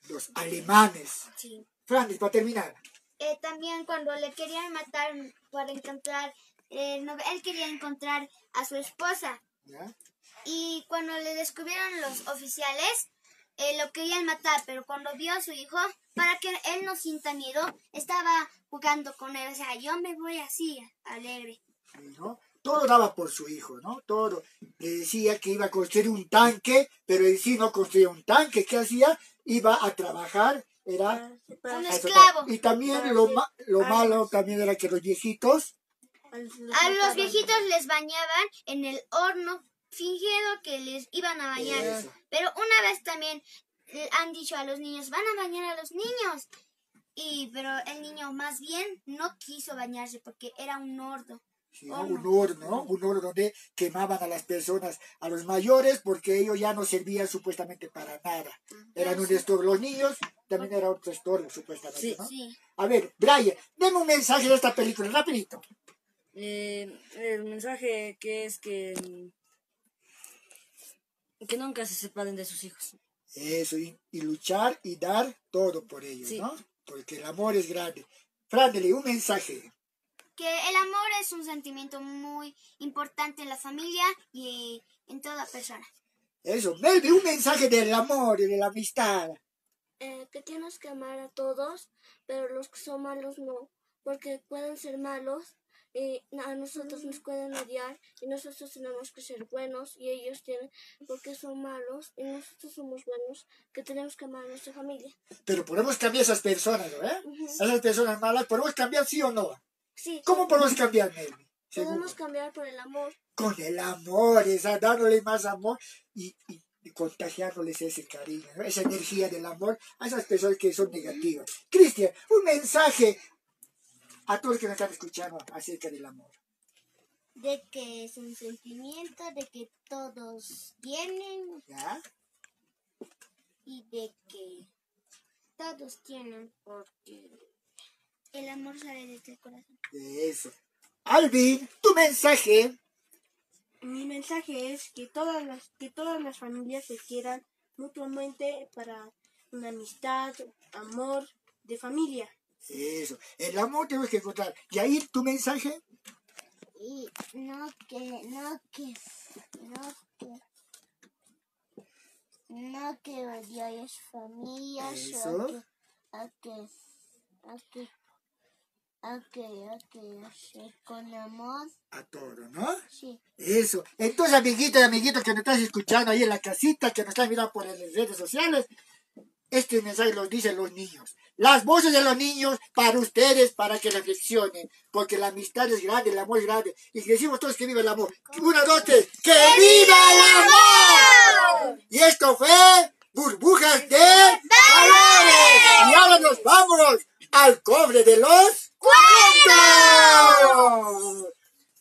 los alemanes. Sí. Francis, para terminar. Eh, también cuando le querían matar para encontrar, eh, no- él quería encontrar a su esposa ¿ya? y cuando le descubrieron los oficiales, eh, lo querían matar, pero cuando vio a su hijo, para que él no sienta miedo, estaba jugando con él, o sea, yo me voy así, alegre. ¿no? Todo daba por su hijo, ¿no? Todo. Le decía que iba a construir un tanque, pero en sí no construía un tanque. ¿Qué hacía? Iba a trabajar, era... Un a eso- esclavo. Y también lo, ma- lo malo también era que los viejitos... A los viejitos les bañaban en el horno, fingiendo que les iban a bañar. Eso. Pero una vez también han dicho a los niños, van a bañar a los niños. Y pero el niño más bien no quiso bañarse porque era un horno. ¿No? Un horno, ¿no? Un horno donde quemaban a las personas, a los mayores, porque ellos ya no servían supuestamente para nada. Eran un estorbo. Los niños también era otro estorbo, supuestamente, ¿no? Sí. A ver, Brian, deme un mensaje de esta película, rapidito. Eh, el mensaje que es que, que nunca se separen de sus hijos. Eso, y, y luchar y dar todo por ellos, Sí. ¿no? Porque el amor es grande. Frandeli, un mensaje. Que el amor es un sentimiento muy importante en la familia y en toda persona. Eso, Melvi, un mensaje del amor y de la amistad. eh, que tienes que amar a todos, pero los que son malos no, porque pueden ser malos y a nosotros nos pueden odiar y nosotros tenemos que ser buenos y ellos tienen porque son malos y nosotros somos buenos, que tenemos que amar a nuestra familia. Pero podemos cambiar esas personas, ¿no? ¿Eh? Esas personas malas, ¿podemos cambiar sí o no? Sí, ¿Cómo podemos cambiar, podemos cambiar por el amor. Con el amor, esa, dándole más amor y, y, y contagiándoles ese cariño, ¿no? esa energía del amor a esas personas que son negativas. Cristian, un mensaje a todos los que nos están escuchando acerca del amor. De que es un sentimiento, de que todos tienen ¿Ya? y de que todos tienen porque el amor sale desde el corazón. Eso. Alvin, tu mensaje. Mi mensaje es que todas las que todas las familias se quieran mutuamente para una amistad, amor de familia. Eso. El amor tenemos que encontrar. Yair, tu mensaje. Y no que, no que, no que, No que odiar a su familia, Eso. a que, a que, a que, a que hacer con amor. A todo, ¿no? Sí. Eso. Entonces, amiguitos y amiguitos que nos estás escuchando ahí en la casita, que nos están mirando por las redes sociales, este mensaje los dicen los niños. Las voces de los niños para ustedes, para que reflexionen. Porque la amistad es grande, el amor es grande. Y decimos todos que viva el amor. Una, dos, tres. ¡Que viva el amor! Y esto fue Burbujas de Valores. Y ahora nos vamos al cobre de los cuentos.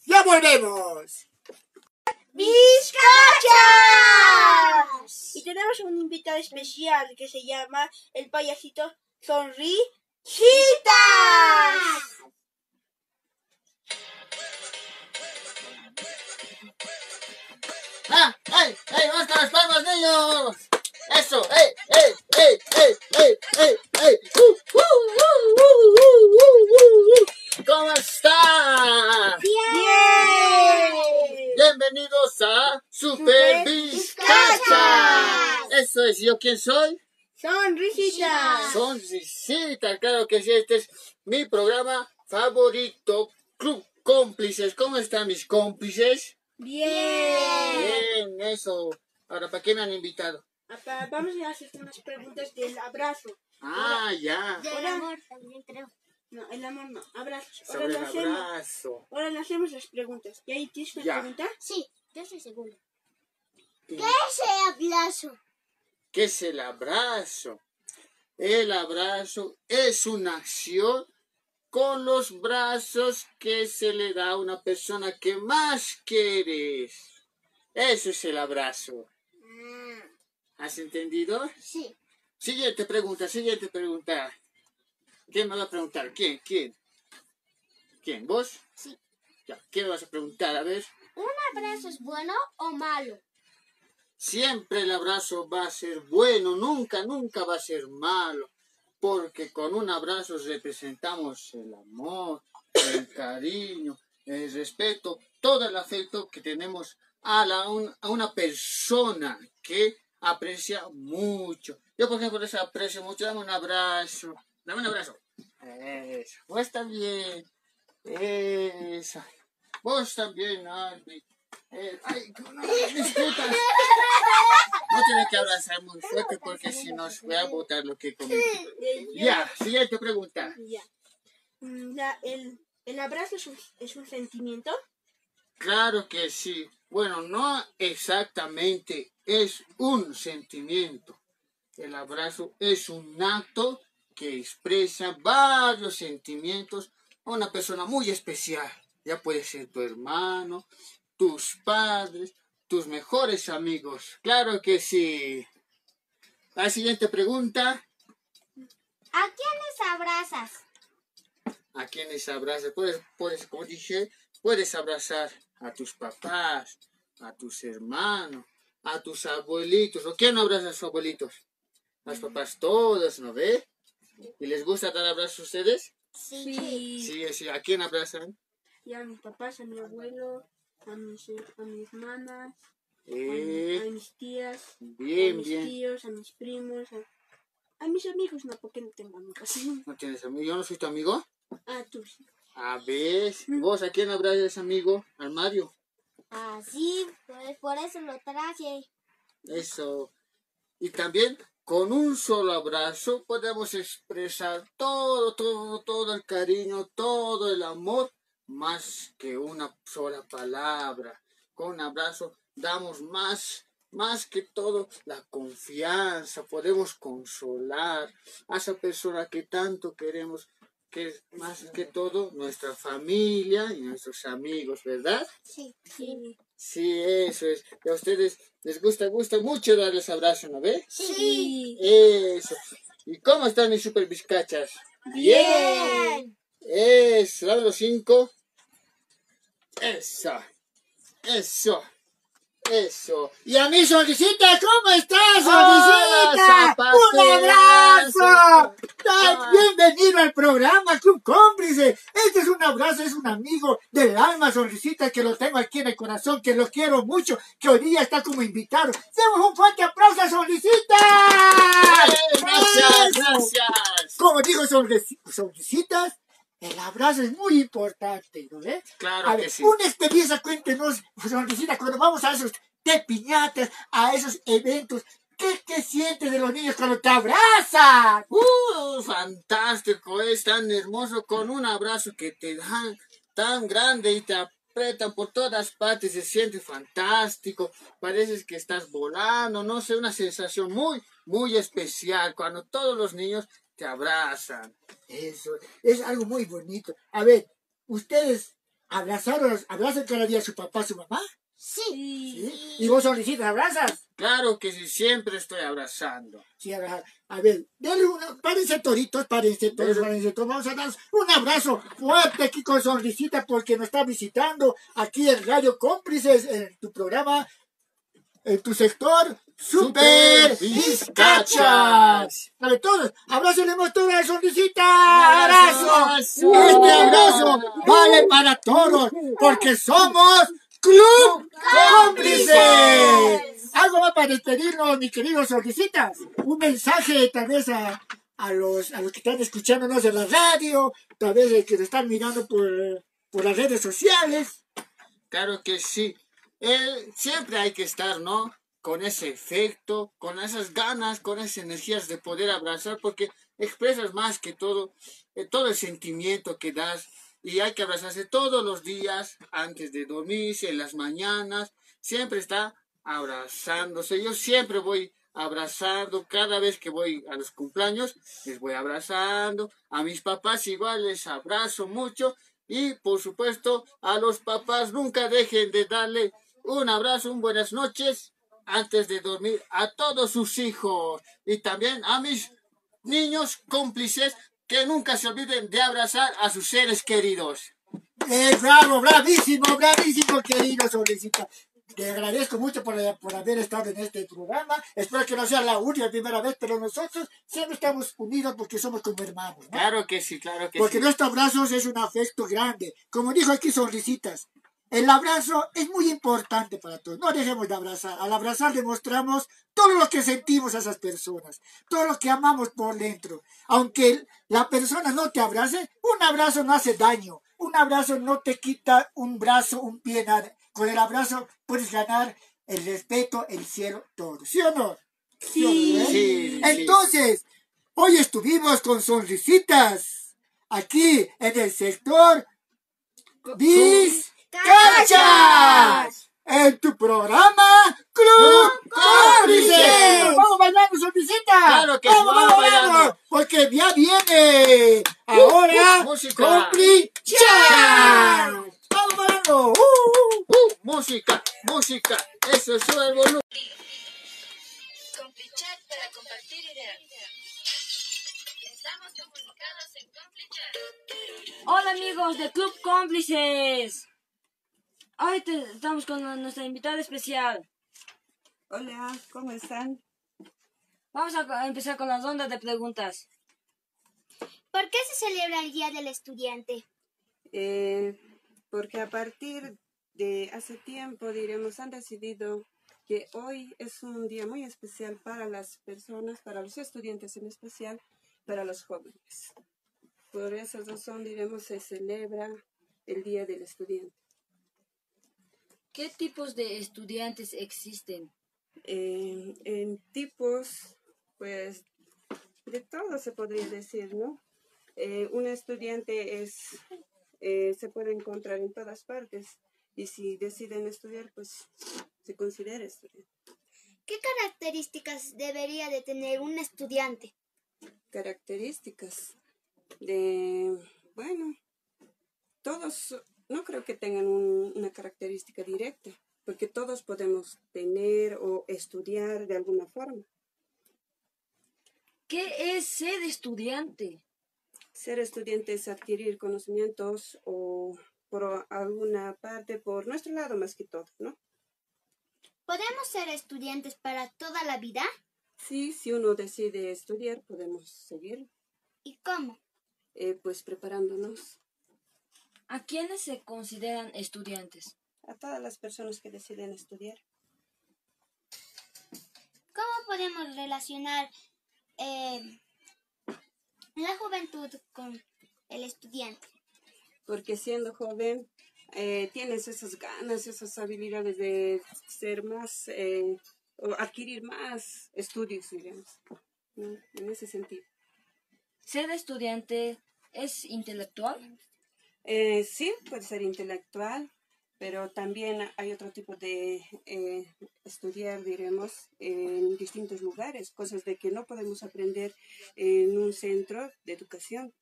Ya volvemos. ¡Bizcachas! Y tenemos un invitado especial que se llama el payasito Sonrisitas. ¡Ah! ¡Ey! ¡Ey! ¡Vamos con las palmas, niños! ¡Eso! ¡Ey! ¡Ey! ¡Ey! ¡Ey! ¡Ey! ¡Ey! ¡Ey! ¡Uh! ¡Uh! ¡Uh! ¿Cómo están? ¡Bien! Bienvenidos a Super Vizcacha. Eso es, ¿yo quién soy? Sonrisitas. Sonrisita, claro que sí, este es mi programa favorito, Club Cómplices. ¿Cómo están mis cómplices? Bien. Bien, eso. Ahora, ¿para qué me han invitado? Apa, Vamos a hacer unas preguntas del abrazo. Ah, ya. Del amor también creo. No, el amor no, abrazos. Ahora Sobre le el hacemos, abrazo. ahora le hacemos las preguntas. ¿Y ahí tienes una Ya. pregunta? Sí, yo estoy seguro. ¿Qué ¿Qué es el abrazo? ¿Qué es el abrazo? El abrazo es una acción con los brazos que se le da a una persona que más quieres. Eso es el abrazo. ¿Has entendido? Sí. Siguiente pregunta, siguiente pregunta. ¿Quién me va a preguntar? ¿Quién? ¿Quién? ¿Quién? ¿Vos? Sí. Ya, ¿qué me vas a preguntar? A ver. ¿Un abrazo es bueno o malo? Siempre el abrazo va a ser bueno, nunca, nunca va a ser malo, porque con un abrazo representamos el amor, el cariño, el respeto, todo el afecto que tenemos a, la, un- a una persona que aprecia mucho. Yo, por ejemplo, les aprecio mucho, dame un abrazo, dame un abrazo. Eso, vos también, eso, vos también, Albi. Eh, ay, no. No tiene que abrazar muy fuerte porque si no voy a botar lo que comí. Ya, siguiente pregunta. Ya. Mm, la- el, el abrazo es un, es un sentimiento. Claro que sí. Bueno, no exactamente es un sentimiento. El abrazo es un acto que expresa varios sentimientos a una persona muy especial. Ya puede ser tu hermano, tus padres, tus mejores amigos. Claro que sí. La siguiente pregunta. ¿A quiénes abrazas? a quienes abrazas. Puedes, puedes, como dije, puedes abrazar a tus papás, a tus hermanos, a tus abuelitos. ¿O quién no abraza a sus abuelitos? A los papás todos, ¿no ve? ¿Y les gusta dar abrazos a ustedes? Sí. Sí, sí. ¿A quién abrazan? Y a mis papás, a mi abuelo, a mis, a mis hermanas, a, mi- Eh, a mis tías, a mis bien. tíos, a mis primos, a, a mis amigos, no, porque no tengo amigos. ¿No tienes amigo? ¿Yo no soy tu amigo? A tú sí. A ver, ¿vos a quién abrazas, amigo? Al Mario. Ah, sí, pues por eso lo traje. Eso. Y también con un solo abrazo podemos expresar todo, todo, todo el cariño, todo el amor, más que una sola palabra. Con un abrazo damos más, más que todo la confianza, podemos consolar a esa persona que tanto queremos, que es más que todo nuestra familia y nuestros amigos, ¿verdad? Sí. Sí. Sí, eso es. Y a ustedes les gusta, gusta mucho darles abrazo, ¿no ve? Sí. Eso. ¿Y cómo están mis super bizcachas? Bien. Eso, dame los cinco. Eso. Eso. Eso. Y a mi sonrisita, ¿cómo estás, sonrisita? ¡Un abrazo! Bienvenido al programa Club Cómplice. Esta es una abrazo, es un amigo del alma, sonrisita, que lo tengo aquí en el corazón, que lo quiero mucho, que hoy día está como invitado. ¡Demos un fuerte aplauso a Sonrisita! gracias, ¡Eso! gracias. Como dijo Sonrisi- Sonrisitas, el abrazo es muy importante, ¿no ves? Claro a que ver, sí. una experiencia, cuéntenos, Sonrisita, cuando vamos a esos de piñatas, a esos eventos, ¿qué, qué sientes de los niños cuando te abrazan? Uh, fantástico, es tan hermoso con un abrazo que te dan tan grande y te apretan por todas partes, se siente fantástico, pareces que estás volando, no sé, una sensación muy, muy especial cuando todos los niños te abrazan. Eso, es algo muy bonito. A ver, ¿ustedes abrazaron, abrazan cada día a su papá, a su mamá? Sí. ¿Y vos, Sonrisita, abrazas? Claro que sí, siempre estoy abrazando. Sí, abrazar. A ver, denle una, párense toritos, párense todos, párense todos. Vamos a dar un abrazo fuerte aquí con Sonrisita porque nos está visitando aquí en Radio Cómplices, en tu programa, en tu sector, Super Vizcachas. A ver, todos, abrázolemos todos a Sonrisita. ¡Abrazo! Abrazo. Este abrazo vale para todos porque somos Club Cómplices. Algo más para despedirnos, mi querido Sonrisitas. Un mensaje tal vez a, a los, a los que están escuchándonos en la radio, tal vez eh, que nos están mirando por, por las redes sociales. Claro que sí. Eh, siempre hay que estar, ¿no? Con ese efecto, con esas ganas, con esas energías de poder abrazar, porque expresas más que todo, eh, todo el sentimiento que das. Y hay que abrazarse todos los días, antes de dormirse, en las mañanas. Siempre está abrazándose. Yo siempre voy abrazando, cada vez que voy a los cumpleaños, les voy abrazando. A mis papás igual les abrazo mucho. Y por supuesto, a los papás nunca dejen de darle un abrazo, un buenas noches antes de dormir a todos sus hijos. Y también a mis niños cómplices que nunca se olviden de abrazar a sus seres queridos. Eh, bravo, bravísimo, bravísimo, querido Sonrisita. Te agradezco mucho por, por haber estado en este programa. Espero que no sea la última primera vez, pero nosotros siempre estamos unidos porque somos como hermanos. ¿no? Claro que sí, claro que Porque sí. nuestro abrazo es un afecto grande. Como dijo aquí Sonrisitas, el abrazo es muy importante para todos. No dejemos de abrazar. Al abrazar demostramos todo lo que sentimos a esas personas, todo lo que amamos por dentro. Aunque la persona no te abrace, un abrazo no hace daño. Un abrazo no te quita un brazo, un pie, nada. Con el abrazo puedes ganar el respeto, el cielo, todo. ¿Sí o no? Sí. o no, eh? Sí. Entonces, hoy estuvimos con sonrisitas aquí en el sector Vizcachas. En tu programa Club Cómplices. Vamos bailando, sonrisita. Claro que sí, vamos, vamos bailando. Porque ya viene ahora Uh, música. Cómplices. Vamos bailando. Uh, uh. Uh, música, música. Eso sube el volumen. Complichat para compartir ideas. Estamos comunicados en Complichat. Hola amigos de Club Cómplices. Hoy te- estamos con nuestra invitada especial. Hola, ¿cómo están? Vamos a empezar con las rondas de preguntas. ¿Por qué se celebra el Día del Estudiante? Eh, porque a partir de hace tiempo, diremos, han decidido que hoy es un día muy especial para las personas, para los estudiantes en especial, para los jóvenes. Por esa razón, diremos, se celebra el Día del Estudiante. ¿Qué tipos de estudiantes existen? Eh, en tipos, pues, de todo se podría decir, ¿no? Eh, un estudiante es, eh, se puede encontrar en todas partes y si deciden estudiar, pues se considera estudiante. ¿Qué características debería de tener un estudiante? Características de, bueno, todos, no creo que tengan un- una característica directa, porque todos podemos tener o estudiar de alguna forma. ¿Qué es ser estudiante? Ser estudiante es adquirir conocimientos o por alguna parte, por nuestro lado más que todo, ¿no? ¿Podemos ser estudiantes para toda la vida? Sí, si uno decide estudiar, podemos seguir, ¿Y cómo? eh, pues preparándonos. ¿A quiénes se consideran estudiantes? A todas las personas que deciden estudiar. ¿Cómo podemos relacionar eh, la juventud con el estudiante? Porque siendo joven eh, tienes esas ganas, esas habilidades de ser más eh, o adquirir más estudios, digamos, ¿no? en ese sentido. ¿Ser estudiante es intelectual? Eh, sí, puede ser intelectual, pero también hay otro tipo de eh, estudiar, diremos, en distintos lugares, cosas de que no podemos aprender en un centro de educación.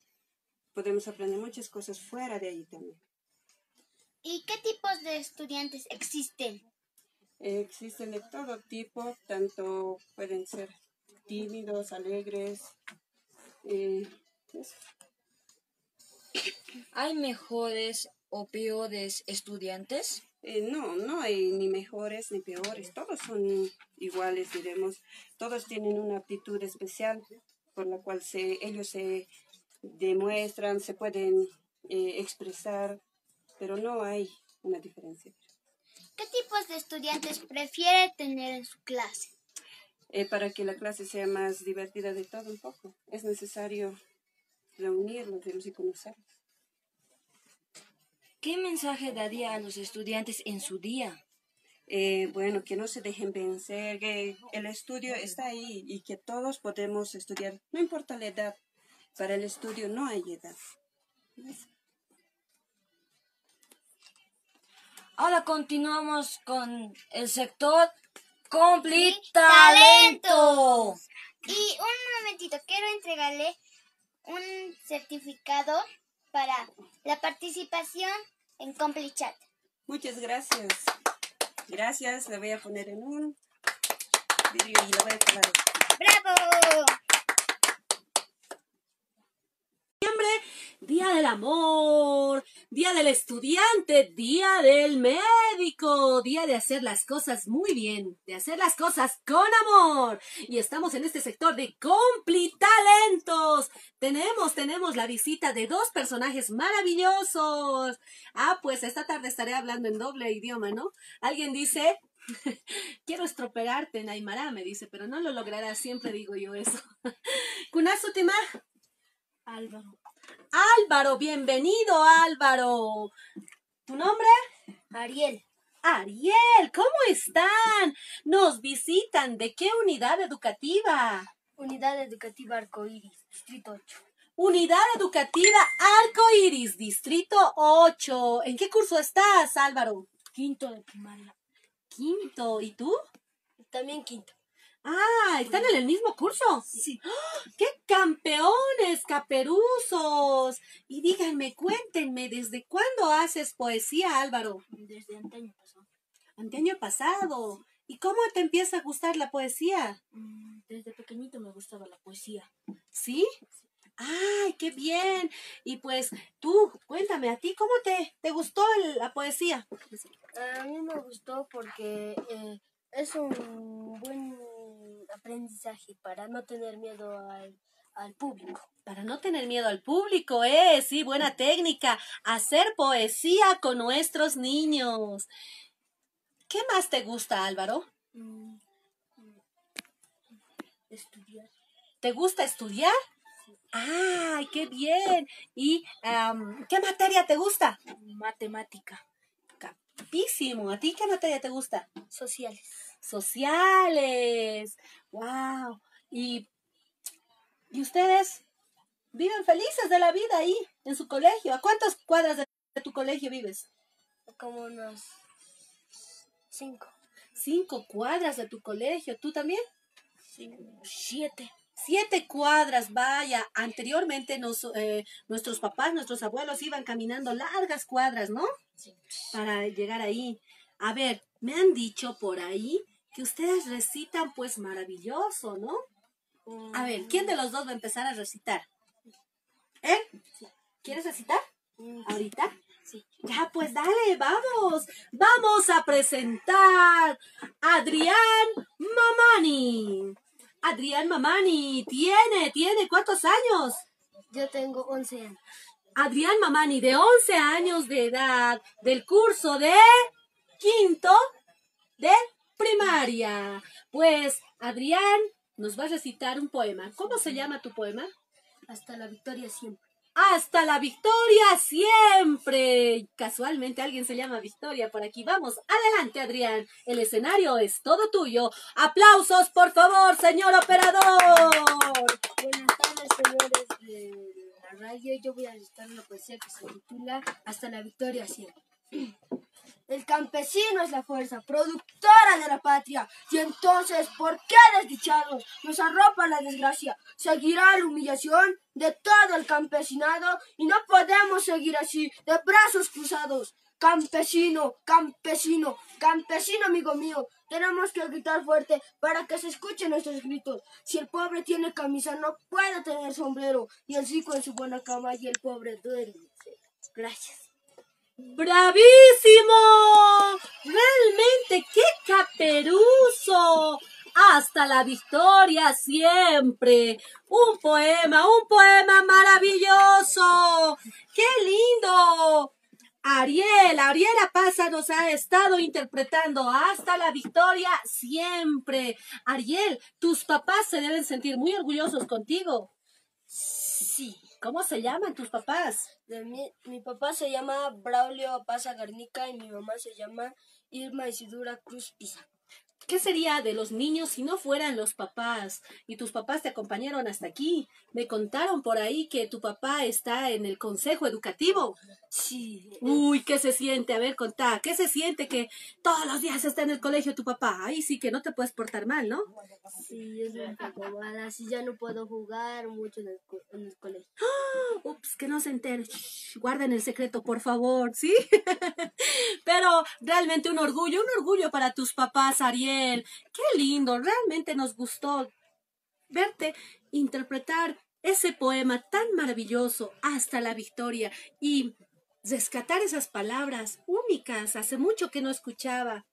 Podemos aprender muchas cosas fuera de ahí también. ¿Y qué tipos de estudiantes existen? Eh, existen de todo tipo, tanto pueden ser tímidos, alegres. eh, eso. ¿Hay mejores o peores estudiantes? Eh, no, no hay ni mejores ni peores, todos son iguales, diremos. Todos tienen una aptitud especial por la cual se, ellos se demuestran, se pueden eh, expresar, pero no hay una diferencia. ¿Qué tipos de estudiantes prefiere tener en su clase? Eh, para que la clase sea más divertida de todo un poco, es necesario reunirlos digamos, y conocerlos. ¿Qué mensaje daría a los estudiantes en su día? Eh, bueno, que no se dejen vencer, que el estudio está ahí y que todos podemos estudiar, no importa la edad, para el estudio no hay edad. Ahora continuamos con el sector Complete Talento. Y un momentito, quiero entregarle un certificado para la participación en CompliChat. Muchas gracias. Gracias, la voy a poner en un vidrio y la voy a pegar. ¡Bravo! Día del Amor, Día del Estudiante, Día del Médico, Día de hacer las cosas muy bien, de hacer las cosas con amor. Y estamos en este sector de Complitalentos. Tenemos, tenemos la visita de dos personajes maravillosos. Ah, pues esta tarde estaré hablando en doble idioma, ¿no? Alguien dice, quiero estropearte en me dice, pero no lo logrará, siempre digo yo eso. Kunazutima. Álvaro. Álvaro, bienvenido Álvaro. ¿Tu nombre? Ariel. Ariel, ¿cómo están? Nos visitan. ¿De qué unidad educativa? Unidad Educativa Arcoíris, Distrito 8. Unidad Educativa Arcoiris, Distrito 8. ¿En qué curso estás, Álvaro? Quinto de primaria. Quinto. ¿Y tú? También quinto. Ah, ¿están en el mismo curso? Sí. ¡Ah! ¡Qué campeones, caperuzos! Y díganme, cuéntenme, ¿desde cuándo haces poesía, Álvaro? Desde antaño pasó. Anteaño pasado. ¿Y cómo te empieza a gustar la poesía? Mm, Desde pequeñito me gustaba la poesía. ¿Sí? ¡Ay, qué bien! Y pues tú, cuéntame, ¿a ti cómo te, te gustó el- la poesía? A mí me gustó porque eh, es un buen aprendizaje para no tener miedo al, al público. Para no tener miedo al público, ¿eh? Sí, buena técnica. Hacer poesía con nuestros niños. ¿Qué más te gusta, Álvaro? Mm, Estudiar. ¿Te gusta estudiar? ¡Ay, qué bien! ¿Y am, qué materia te gusta? Matemática. Capísimo. ¿A ti qué materia te gusta? Sociales. Sociales. ¡Wow! ¿Y, y ustedes viven felices de la vida ahí, en su colegio? ¿A cuántas cuadras de, de tu colegio vives? Como unos cinco. Cinco cuadras de tu colegio. ¿Tú también? Cinco. Siete. Siete cuadras, vaya. Anteriormente nos, eh, nuestros papás, nuestros abuelos iban caminando largas cuadras, ¿no? Para llegar ahí. A ver, me han dicho por ahí que ustedes recitan pues maravilloso, ¿no? A ver, ¿quién de los dos va a empezar a recitar? ¿Eh? ¿Quieres recitar? ¿Ahorita? Sí. Ya, pues dale, vamos. Vamos a presentar a Adrián Mamani. Adrián Mamani, tiene, tiene, ¿cuántos años? Yo tengo 11 años. Adrián Mamani, de 11 años de edad, del curso de quinto de primaria. Pues Adrián nos va a recitar un poema. ¿Cómo se llama tu poema? Hasta la victoria siempre. Hasta la victoria siempre. Casualmente alguien se llama Victoria por aquí. Vamos, adelante Adrián. El escenario es todo tuyo. Aplausos, por favor, señor operador. Buenas tardes, señores de la radio. Yo voy a recitar una poesía que se titula Hasta la victoria siempre. El campesino es la fuerza productora de la patria. Y entonces, ¿por qué desdichados nos arropa la desgracia? Seguirá la humillación de todo el campesinado y no podemos seguir así, de brazos cruzados. Campesino, campesino, campesino amigo mío, tenemos que gritar fuerte para que se escuchen nuestros gritos. Si el pobre tiene camisa, no puede tener sombrero, y el rico en su buena cama y el pobre duerme. Gracias. ¡Bravísimo! Realmente, qué caperuso. Hasta la victoria siempre. Un poema, un poema maravilloso. ¡Qué lindo! Ariel, Ariela Pasa nos ha estado interpretando hasta la victoria siempre. Ariel, tus papás se deben sentir muy orgullosos contigo. Sí. ¿Cómo se llaman tus papás? De mi, mi papá se llama Braulio Pasa Garnica y mi mamá se llama Irma Isidura Cruz Pisa. ¿Qué sería de los niños si no fueran los papás? Y tus papás te acompañaron hasta aquí. Me contaron por ahí que tu papá está en el consejo educativo. Sí. Uy, ¿qué se siente? A ver, contá. ¿Qué se siente que todos los días está en el colegio tu papá? Ahí sí que no te puedes portar mal, ¿no? Sí, es un poco mala. Así ya no puedo jugar mucho en el, co- en el colegio. ¡Ah! Ups, que no se entere. Shh, guarden el secreto, por favor, ¿sí? Pero realmente un orgullo, un orgullo para tus papás, Ariel. Qué lindo, realmente nos gustó verte interpretar ese poema tan maravilloso hasta la victoria y rescatar esas palabras únicas. Hace mucho que no escuchaba.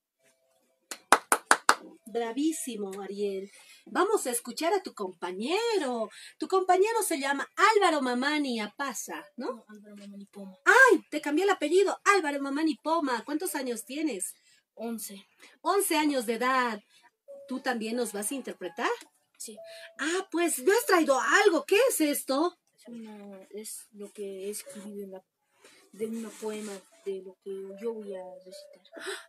Bravísimo, Ariel. Vamos a escuchar a tu compañero. Tu compañero se llama Álvaro Mamani Apaza, ¿no? Álvaro Mamani Poma. ¡Ay! Te cambié el apellido. Álvaro Mamani Poma. ¿Cuántos años tienes? Once. Once años de edad. ¿Tú también nos vas a interpretar? Sí. Ah, pues me has traído algo. ¿Qué es esto? Es, una, es lo que he escrito en la, de un poema de lo que yo voy a recitar.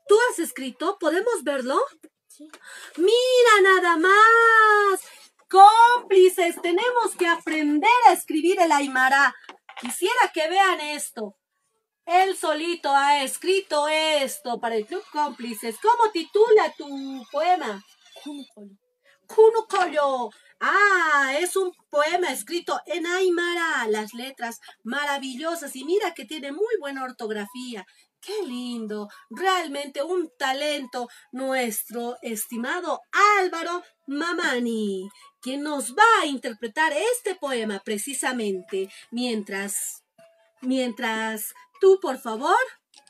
¿Tú has escrito? ¿Podemos verlo? Sí. Mira nada más. Cómplices, tenemos que aprender a escribir el Aymara. Quisiera que vean esto. Él solito ha escrito esto para el Club Cómplices. ¿Cómo titula tu poema? Kunukoyo. Ah, es un poema escrito en Aymara. Las letras maravillosas y mira que tiene muy buena ortografía. Qué lindo, realmente un talento nuestro estimado Álvaro Mamani, quien nos va a interpretar este poema precisamente mientras mientras tú por favor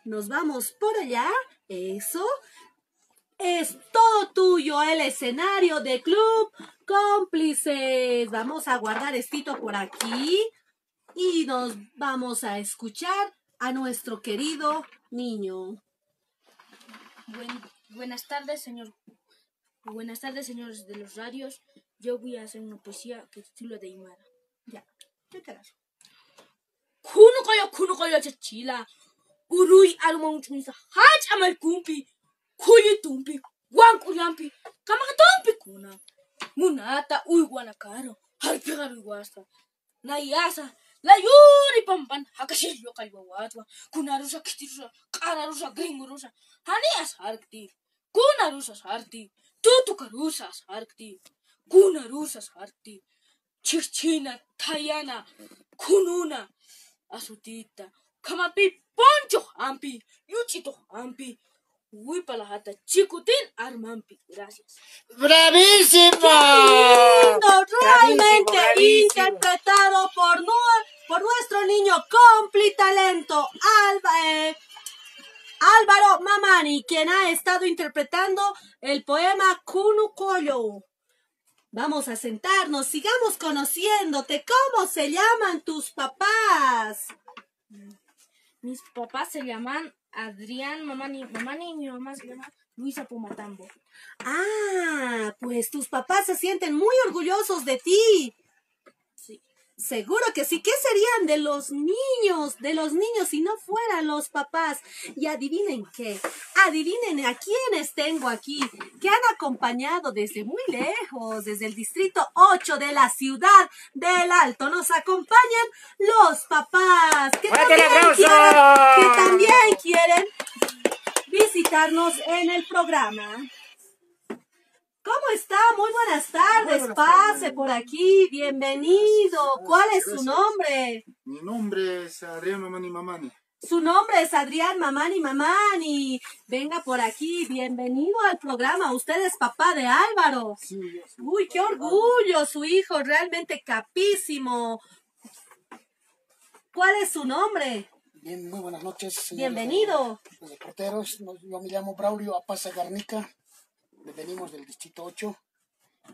nos vamos por allá, eso es todo tuyo el escenario de Club Cómplices. Vamos a guardar estito por aquí y nos vamos a escuchar a nuestro querido niño. Buen- buenas tardes, señor. Buenas tardes, señores de los radios. Yo voy a hacer una poesía que titula de Aymara. Ya, kunu qoyo kunu qoyo jajila uruy alumong chumisa haj amal kumpi kuyi tumpi wan kuryampi kamaka tumpi kuna. Munata uy wanakaro harpigaruy wasta nayasa layuri pampan hakashiryo kalwa watwa kunarusa kitirusa qararusa gringurusa haniyas harkti kunarusas harkti tutukarusas harkti kunarusas harkti chirchina tayana kununa Asutita, Kamapi, Poncho, Ampi, Yuchito, Ampi, Huipalahata, Chicutín, Armampi. Gracias. ¡Bravísimo! lindo, realmente bravísimo. interpretado por, nu- por nuestro niño compli talento, Alba, eh, Álvaro Mamani, quien ha estado interpretando el poema Kunukoyo. Vamos a sentarnos, sigamos conociéndote. ¿Cómo se llaman tus papás? Mis papás se llaman Adrián, Mamani, Mamani y mi mamá se llama Luisa Pumatambo. Ah, pues tus papás se sienten muy orgullosos de ti. Seguro que sí. ¿Qué serían de los niños, de los niños si no fueran los papás? Y adivinen qué, adivinen a quiénes tengo aquí, que han acompañado desde muy lejos, desde el distrito 8 de la ciudad del Alto. Nos acompañan los papás, que ¡Fuerte el también, quieren, que también quieren visitarnos en el programa. ¿Cómo está? Muy buenas tardes. buenas Pase tardes. por aquí. Bienvenido. ¿Cuál es su nombre? Mi nombre es Adrián Mamani Mamani. Su nombre es Adrián Mamani Mamani. Venga por aquí. Bienvenido al programa. Usted es papá de Álvaro. Uy, qué orgullo. Su hijo realmente capísimo. ¿Cuál es su nombre? Bien, muy buenas noches. Bienvenido. Los reporteros, yo me llamo Braulio Apaza Garnica, venimos del Distrito 8,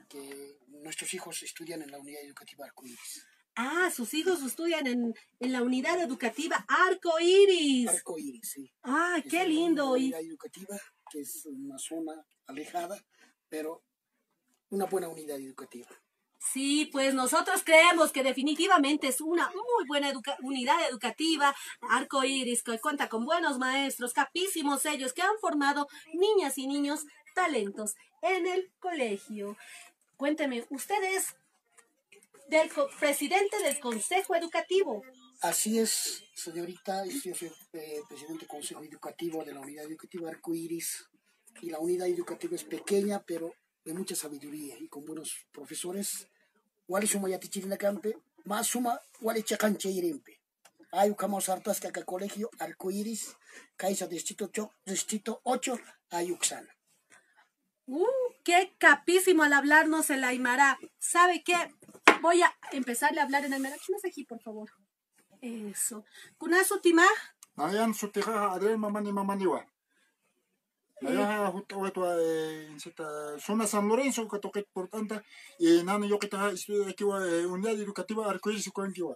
que nuestros hijos estudian en la unidad educativa Arcoíris. Ah, sus hijos estudian en, en la unidad educativa Arco Iris. Arco Iris, sí. Ah, Es qué una lindo. Y unidad educativa, que es una zona alejada, pero una buena unidad educativa. Sí, pues nosotros creemos que definitivamente es una muy buena educa- unidad educativa, Arco Iris, que cuenta con buenos maestros, capísimos ellos, que han formado niñas y niños talentos en el colegio. Cuénteme, usted es del presidente del Consejo Educativo. Así es, señorita, yo soy eh, presidente del Consejo Educativo de la Unidad Educativa Arcoíris. Y la unidad educativa es pequeña, pero de mucha sabiduría y con buenos profesores. Wali suma yati campe, más suma wali chacanche irempe. Hay ukamos hartas que colegio Arcoíris, Caixa Distrito 8, Distrito 8, Ayuxana. ¡Uh! ¡Qué capísimo al hablarnos el Aymara! ¿Sabe qué? Voy a empezarle a hablar en Aymara. ¿Quién es aquí, por favor? Eso. Kunasu Timah. Nayan sutiha Adrián Mamani Mamaniwa. Naya justo esto en cita zona San Lorenzo que toque por tanta y nano yo que está estudio aquí wa unidad educativa arcoíris con kiwa.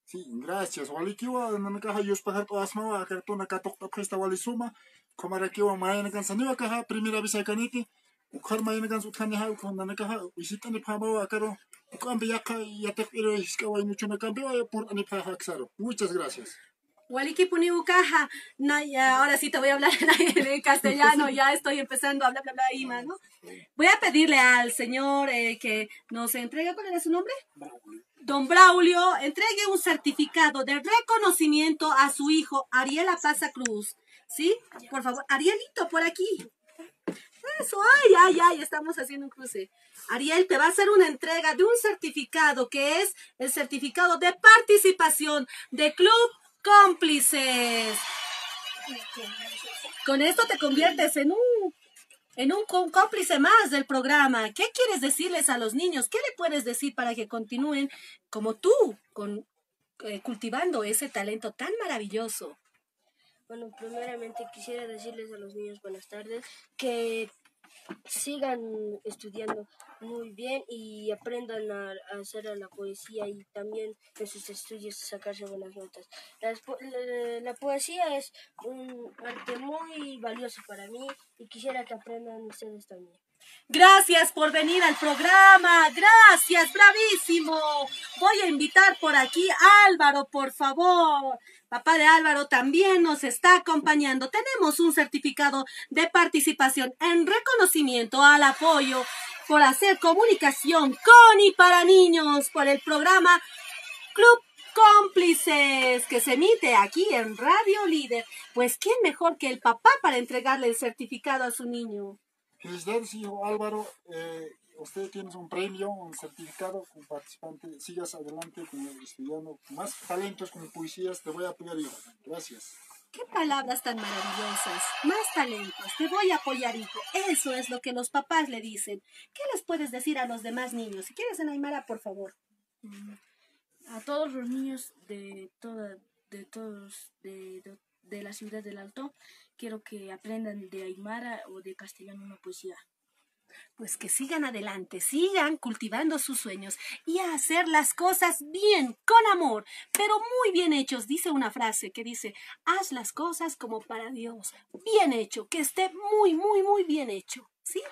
Sí, gracias. Walikiwa nanakaha yus pahat o asma akarto nakatok tapesta walisuma. Komarakiwa mayana kan saniwa kaha primera visa kaniti. Ukar mayana kan utkani ha ukon nanakaha visitani pamawa akaro. Ukambe yaka yatek iro hiskawa inuchuna kambe wa por ani paha aksaro. Muchas gracias. Waliki puni ukaha. Na, ya, ahora sí te voy a hablar en, castellano. Ya estoy empezando a hablar, bla, bla, ahí más, ¿no? Voy a pedirle al señor eh, que nos entregue. ¿Cuál era su nombre? Don Braulio, entregue un certificado de reconocimiento a su hijo Ariela Plaza Cruz. ¿Sí? Por favor, Arielito, por aquí. Eso, ay, ay, ay, estamos haciendo un cruce. Ariel, te va a hacer una entrega de un certificado que es el certificado de participación de Club Cómplices. Con esto te conviertes en un en un cómplice más del programa. ¿Qué quieres decirles a los niños? ¿Qué le puedes decir para que continúen como tú, con, eh, cultivando ese talento tan maravilloso? Bueno, primeramente quisiera decirles a los niños buenas tardes que sigan estudiando muy bien y aprendan a, hacer la poesía y también en sus estudios sacarse buenas notas. La, la poesía es un arte muy valioso para mí y quisiera que aprendan ustedes también. Gracias por venir al programa. Gracias, bravísimo. Voy a invitar por aquí a Álvaro, por favor. Papá de Álvaro también nos está acompañando. Tenemos un certificado de participación en reconocimiento al apoyo por hacer comunicación con y para niños por el programa Club Cómplices que se emite aquí en Radio Líder. Pues, ¿quién mejor que el papá para entregarle el certificado a su niño? Felicidades, hijo Álvaro. Eh, usted tiene un premio, un certificado como participante. Sigas adelante con estudiando más talentos como poesías. Te voy a apoyar, hijo. Gracias. Qué palabras tan maravillosas. Más talentos. Te voy a apoyar, hijo. Eso es lo que los papás le dicen. ¿Qué les puedes decir a los demás niños? Si quieres, Aymara, por favor. A todos los niños de toda, de todos, de, de, de la ciudad del Alto, quiero que aprendan de Aymara o de castellano una poesía. Pues que sigan adelante, sigan cultivando sus sueños y a hacer las cosas bien, con amor, pero muy bien hechos. Dice una frase que dice, haz las cosas como para Dios, bien hecho, que esté muy, muy, muy bien hecho. ¿Sí?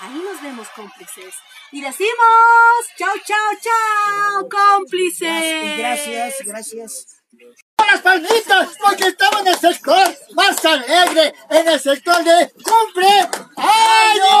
Ahí nos vemos cómplices. Y decimos, chao, chao, chao, cómplices. Gracias, gracias. Las palmitas porque estamos en el sector más alegre, en el sector de cumple años.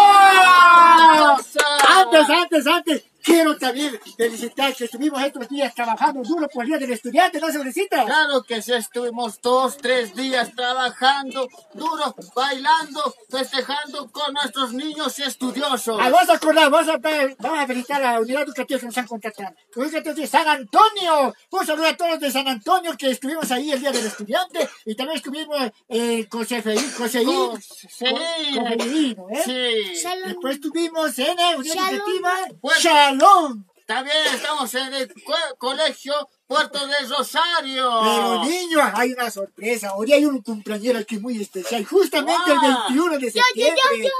Antes, antes, antes, quiero también felicitar que estuvimos estos días trabajando duro por el Día del Estudiante, ¿no, sobrecita? Claro que sí, estuvimos dos, tres días trabajando duro, bailando, festejando con nuestros niños estudiosos. Ah, vamos a acordar, vamos a, vamos a felicitar a la unidad educativa que nos han contratado. La unidad educativa de San Antonio. Un saludo a todos de San Antonio que estuvimos ahí el Día del Estudiante y también estuvimos eh, con CFI, con CFI, con CFI, ¿no, eh? Sí. Después estuvimos en la unidad educativa Pues- Shalom. También estamos en el co- colegio Puerto del Rosario. Pero niños, hay una sorpresa. Hoy hay un cumpleañero aquí muy especial, justamente el Ah. 21 de Ya, ya, ya, septiembre.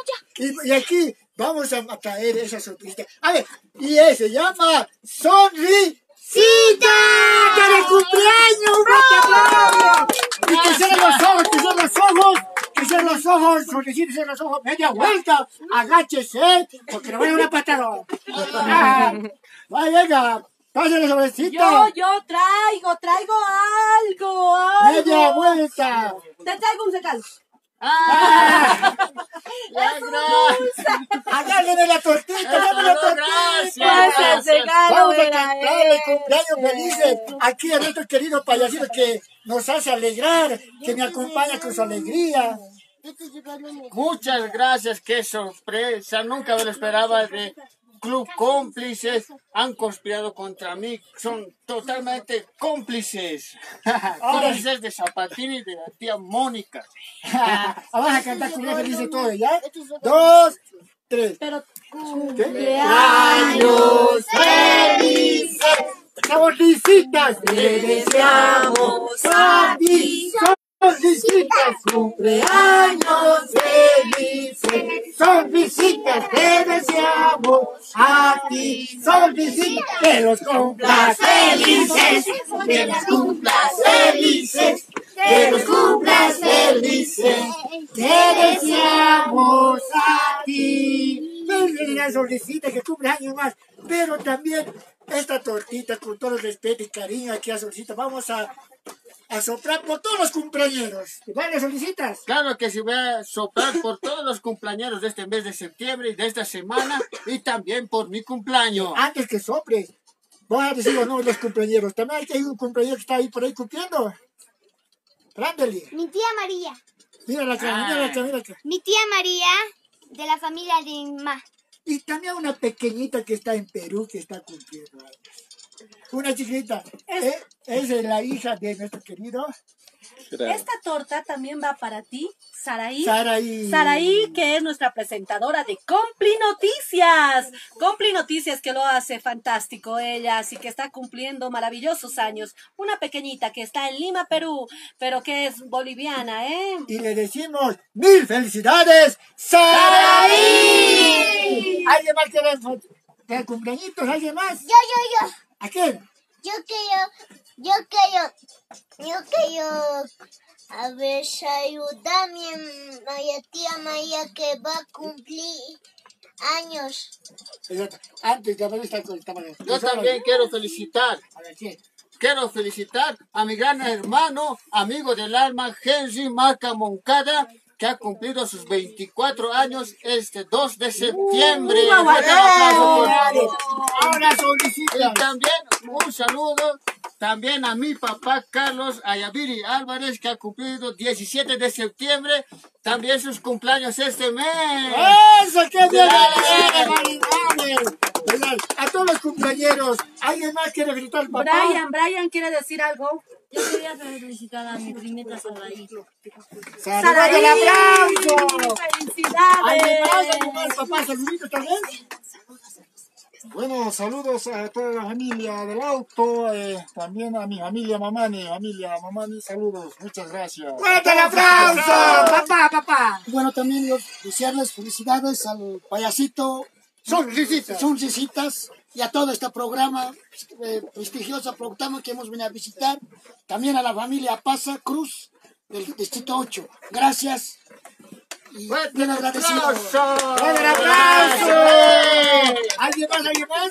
Y, y aquí vamos a traer esa sorpresa. A ver, y él se llama Sonrisita. ¡Que de cumpleaños! ¡Un! Y que cierren los ojos, que cierren los ojos, que cierren los ojos, Sonrisita, cierren los ojos, media vuelta, agáchese, porque le voy a dar una patada. Ah, Vaya, venga, pásale sobrecita. Yo, yo traigo, traigo algo, algo. Media vuelta. Te traigo un secado. ¡Es un dulce! Agárreme la tortita, dame la tortita. Gracias, regalo Vamos a cantarle cumpleaños felices aquí a nuestro querido payasito que nos hace alegrar, que me acompaña con su alegría. Muchas gracias, qué sorpresa. Nunca me lo esperaba de Club Cómplices. Han conspirado contra mí. Son totalmente cómplices. cómplices de Zapatín y de la tía Mónica. Vamos a cantar cumpleaños felices todo, ¿ya? Dos, tres. Pero cumpleaños felices. Sonrisitas te deseamos a ti. Sonrisitas, cumpleaños felices. Sonrisitas te deseamos a ti. Sonrisitas que los cumplas felices. Que los cumplas felices. Que los cumplas felices. Te deseamos a ti. Felicidades, Sonrisita, que cumple años más. Pero también esta tortita, con todo el respeto y cariño aquí a Sonrisita, vamos a, a soplar por todos los cumpleaños. ¿Vale, Sonrisitas? Claro que sí voy a soplar por todos los cumpleaños de este mes de septiembre y de esta semana y también por mi cumpleaños. Antes que soples, voy a decir los nombres de los cumpleaños. También hay un cumpleaños que está ahí por ahí cumpliendo. Rándale. Mi tía María. Mira la cara, mira la cara, mira la cara. Mi tía María, de la familia de mamá. Y también una pequeñita que está en Perú que está cumpliendo años. Una chiquita. Eh, Es, la hija de nuestro querido. Esta torta también va para ti, Saraí. Saraí. Saraí, que es nuestra presentadora de Compli Noticias. Compli Noticias, que lo hace fantástico ella, así que está cumpliendo maravillosos años. Una pequeñita que está en Lima, Perú, pero que es boliviana, ¿eh? Y le decimos mil felicidades, Saraí. ¿Alguien más quiere de cumpleañitos? ¿Alguien más? Yo, yo, yo. ¿A quién? Yo quiero, yo quiero, yo quiero, a ver, ayuda a mi Maya, tía Maya que va a cumplir años. Exacto. Antes de haber estado con Yo también quiero felicitar. A ver, ¿quién? Quiero felicitar a mi gran hermano, amigo del alma, Henry Marca Moncada, que ha cumplido sus 24 años este 2 de septiembre. Uh. Ahora solicita. Y también un saludo también a mi papá Carlos Ayaviri Álvarez, que ha cumplido 17 de septiembre, también sus cumpleaños este mes. ¡Eso, qué bien! A todos los cumpleaños. ¿Alguien más quiere felicitar al papá? Brian, Brian quiere decir algo. Yo quería felicitar a mi primita Saraí. ¡Saraí! el aplauso! ¡Felicidades! ¿Alguien más? ¿Alguien más? Papá, saluditos también. Bueno, saludos a toda la familia del auto, eh, también a mi familia Mamani, familia Mamani, saludos, muchas gracias. ¡Fuerte el aplauso! Papá, papá. Bueno, también yo desearles felicidades al payasito. Sonrisitas. Sonrisitas. Y a todo este programa, eh, prestigioso programa que hemos venido a visitar. También a la familia Pasa Cruz del Distrito 8. Gracias. Y bien agradecido. ¡Fuerte aplauso! ¿Alguien más? ¿Alguien más?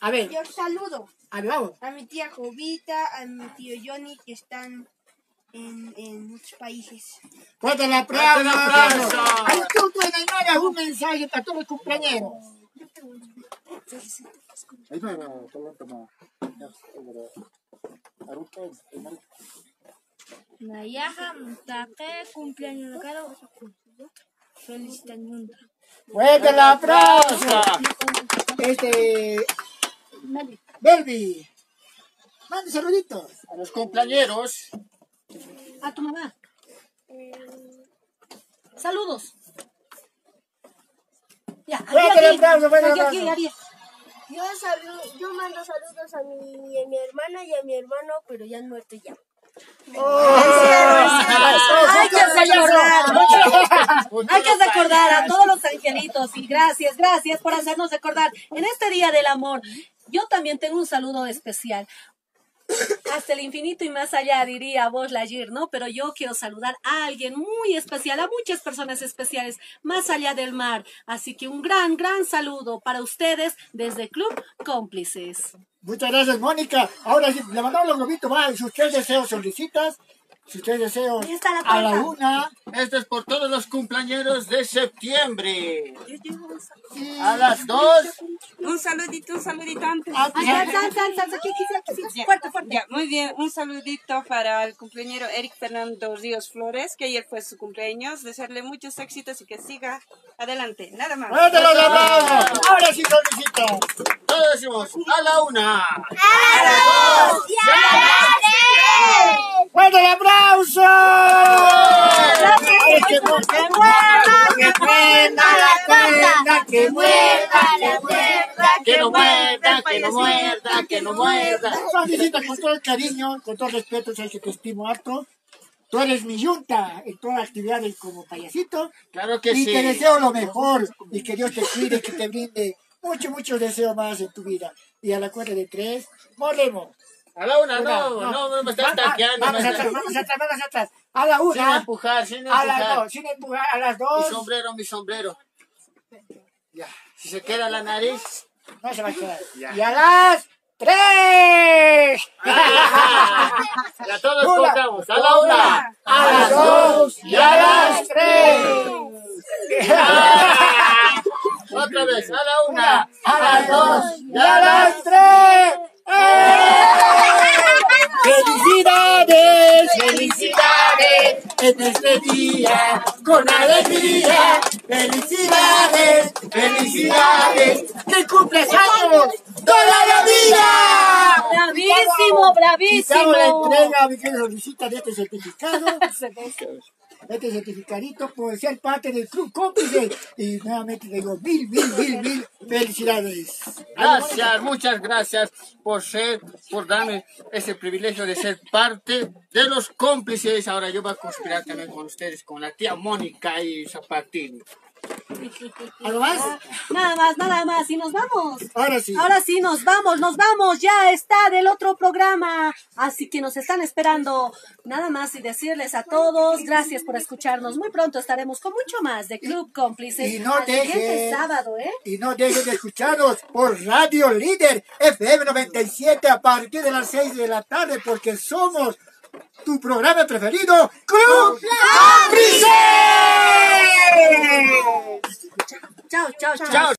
A ver. Yo saludo A ver, vamos. a mi tía Jovita, a mi tío Johnny que están en, en muchos países. ¡Fuerte el aplauso! ¡Fuerte el aplauso! Ay, tú, tú, Naimara, un mensaje para todos los Aruta, Aymara. Nayaja, Mutake, cumpleaños de cada Felicitación. ¡Fuerte el aplauso! Este. Belvi. Mande saluditos. A los cumpleaños. A tu mamá. Saludos. Ya, aquí. aplauso, Aquí. Ariel. Yo, salu- yo mando saludos a mi, a mi hermana y a mi hermano, pero ya han muerto ya. Hay que recordar, hay que recordar a todos los angelitos y gracias, gracias por hacernos recordar en este día del amor. Yo también tengo un saludo especial. Hasta el infinito y más allá, diría vos, Lagir, ¿no? Pero yo quiero saludar a alguien muy especial, a muchas personas especiales, más allá del mar. Así que un gran, gran saludo para ustedes desde Club Cómplices. Muchas gracias, Mónica. Ahora sí, le mandamos los globitos. Va, sus tres deseos solicitadas. Ahí está la a la una. Esto es por todos los cumpleaños de septiembre. A las dos. Un saludito, un saludito antes. Ah, Fuerte, fuerte. ya, muy bien, un saludito para el cumpleañero Eric Fernando Ríos Flores, que ayer fue su cumpleaños. Desearle muchos éxitos y que siga adelante. Nada más. ¡Fuerte los aplausos! Ahora sí solicito. Todos decimos a la una. ¡Fuerte el aplauso! Que mu- que muerda, que muerda la cuerda, que muerda, que muerda, Que no muerda, que no muerda, que no muerda. Solicito con todo el cariño, con todo el respeto, sabes que te estimo harto. Tú eres mi yunta en todas las actividades como payasito. Claro que y sí. te deseo lo mejor y que Dios te cuide, que te brinde mucho, mucho deseo más en tu vida. Y a la cuenta de tres, morremos. A la una, Una, no, no, no me estás tanqueando. Vamos me atrás, vamos atrás, vamos atrás. A la Sin una, empujar, sin a las empujar. dos, sin empujar, a las Mi dos. sombrero, mi sombrero. Ya. Si se queda la nariz. No se va a quedar. Ya. Y a las tres. Y a todos Una, contamos. A la una. a las dos y a las tres. Otra vez. A la una. a las dos y a las tres. ¡Felicidades! ¡Felicidades! En este día, con alegría. ¡Felicidades! ¡Felicidades! ¡Que cumples años toda la vida! Bravísimo, bravísimo. Quitamos la entrega, mi querido visita de este certificado. Este certificadito por ser parte del Club Cómplice. Y nuevamente digo mil, mil, mil, mil felicidades. Gracias, muchas gracias por ser, por darme ese privilegio de ser parte de los cómplices. Ahora yo voy a conspirar también con ustedes, con la tía Mónica y Zapatini. ¿Algo más? Nada más, nada más. Y nos vamos. Ahora sí. Ahora sí, nos vamos, nos vamos. Ya está del otro programa. Así que nos están esperando. Nada más y decirles a todos, gracias por escucharnos. Muy pronto estaremos con mucho más de Club Cómplices. Y no dejen- sábado, ¿eh? Y no dejen de escucharnos por Radio Líder FM 97 a partir de las 6 de la tarde porque somos tu programa preferido, Club Cómplices. Chao, chao, chao. Chao.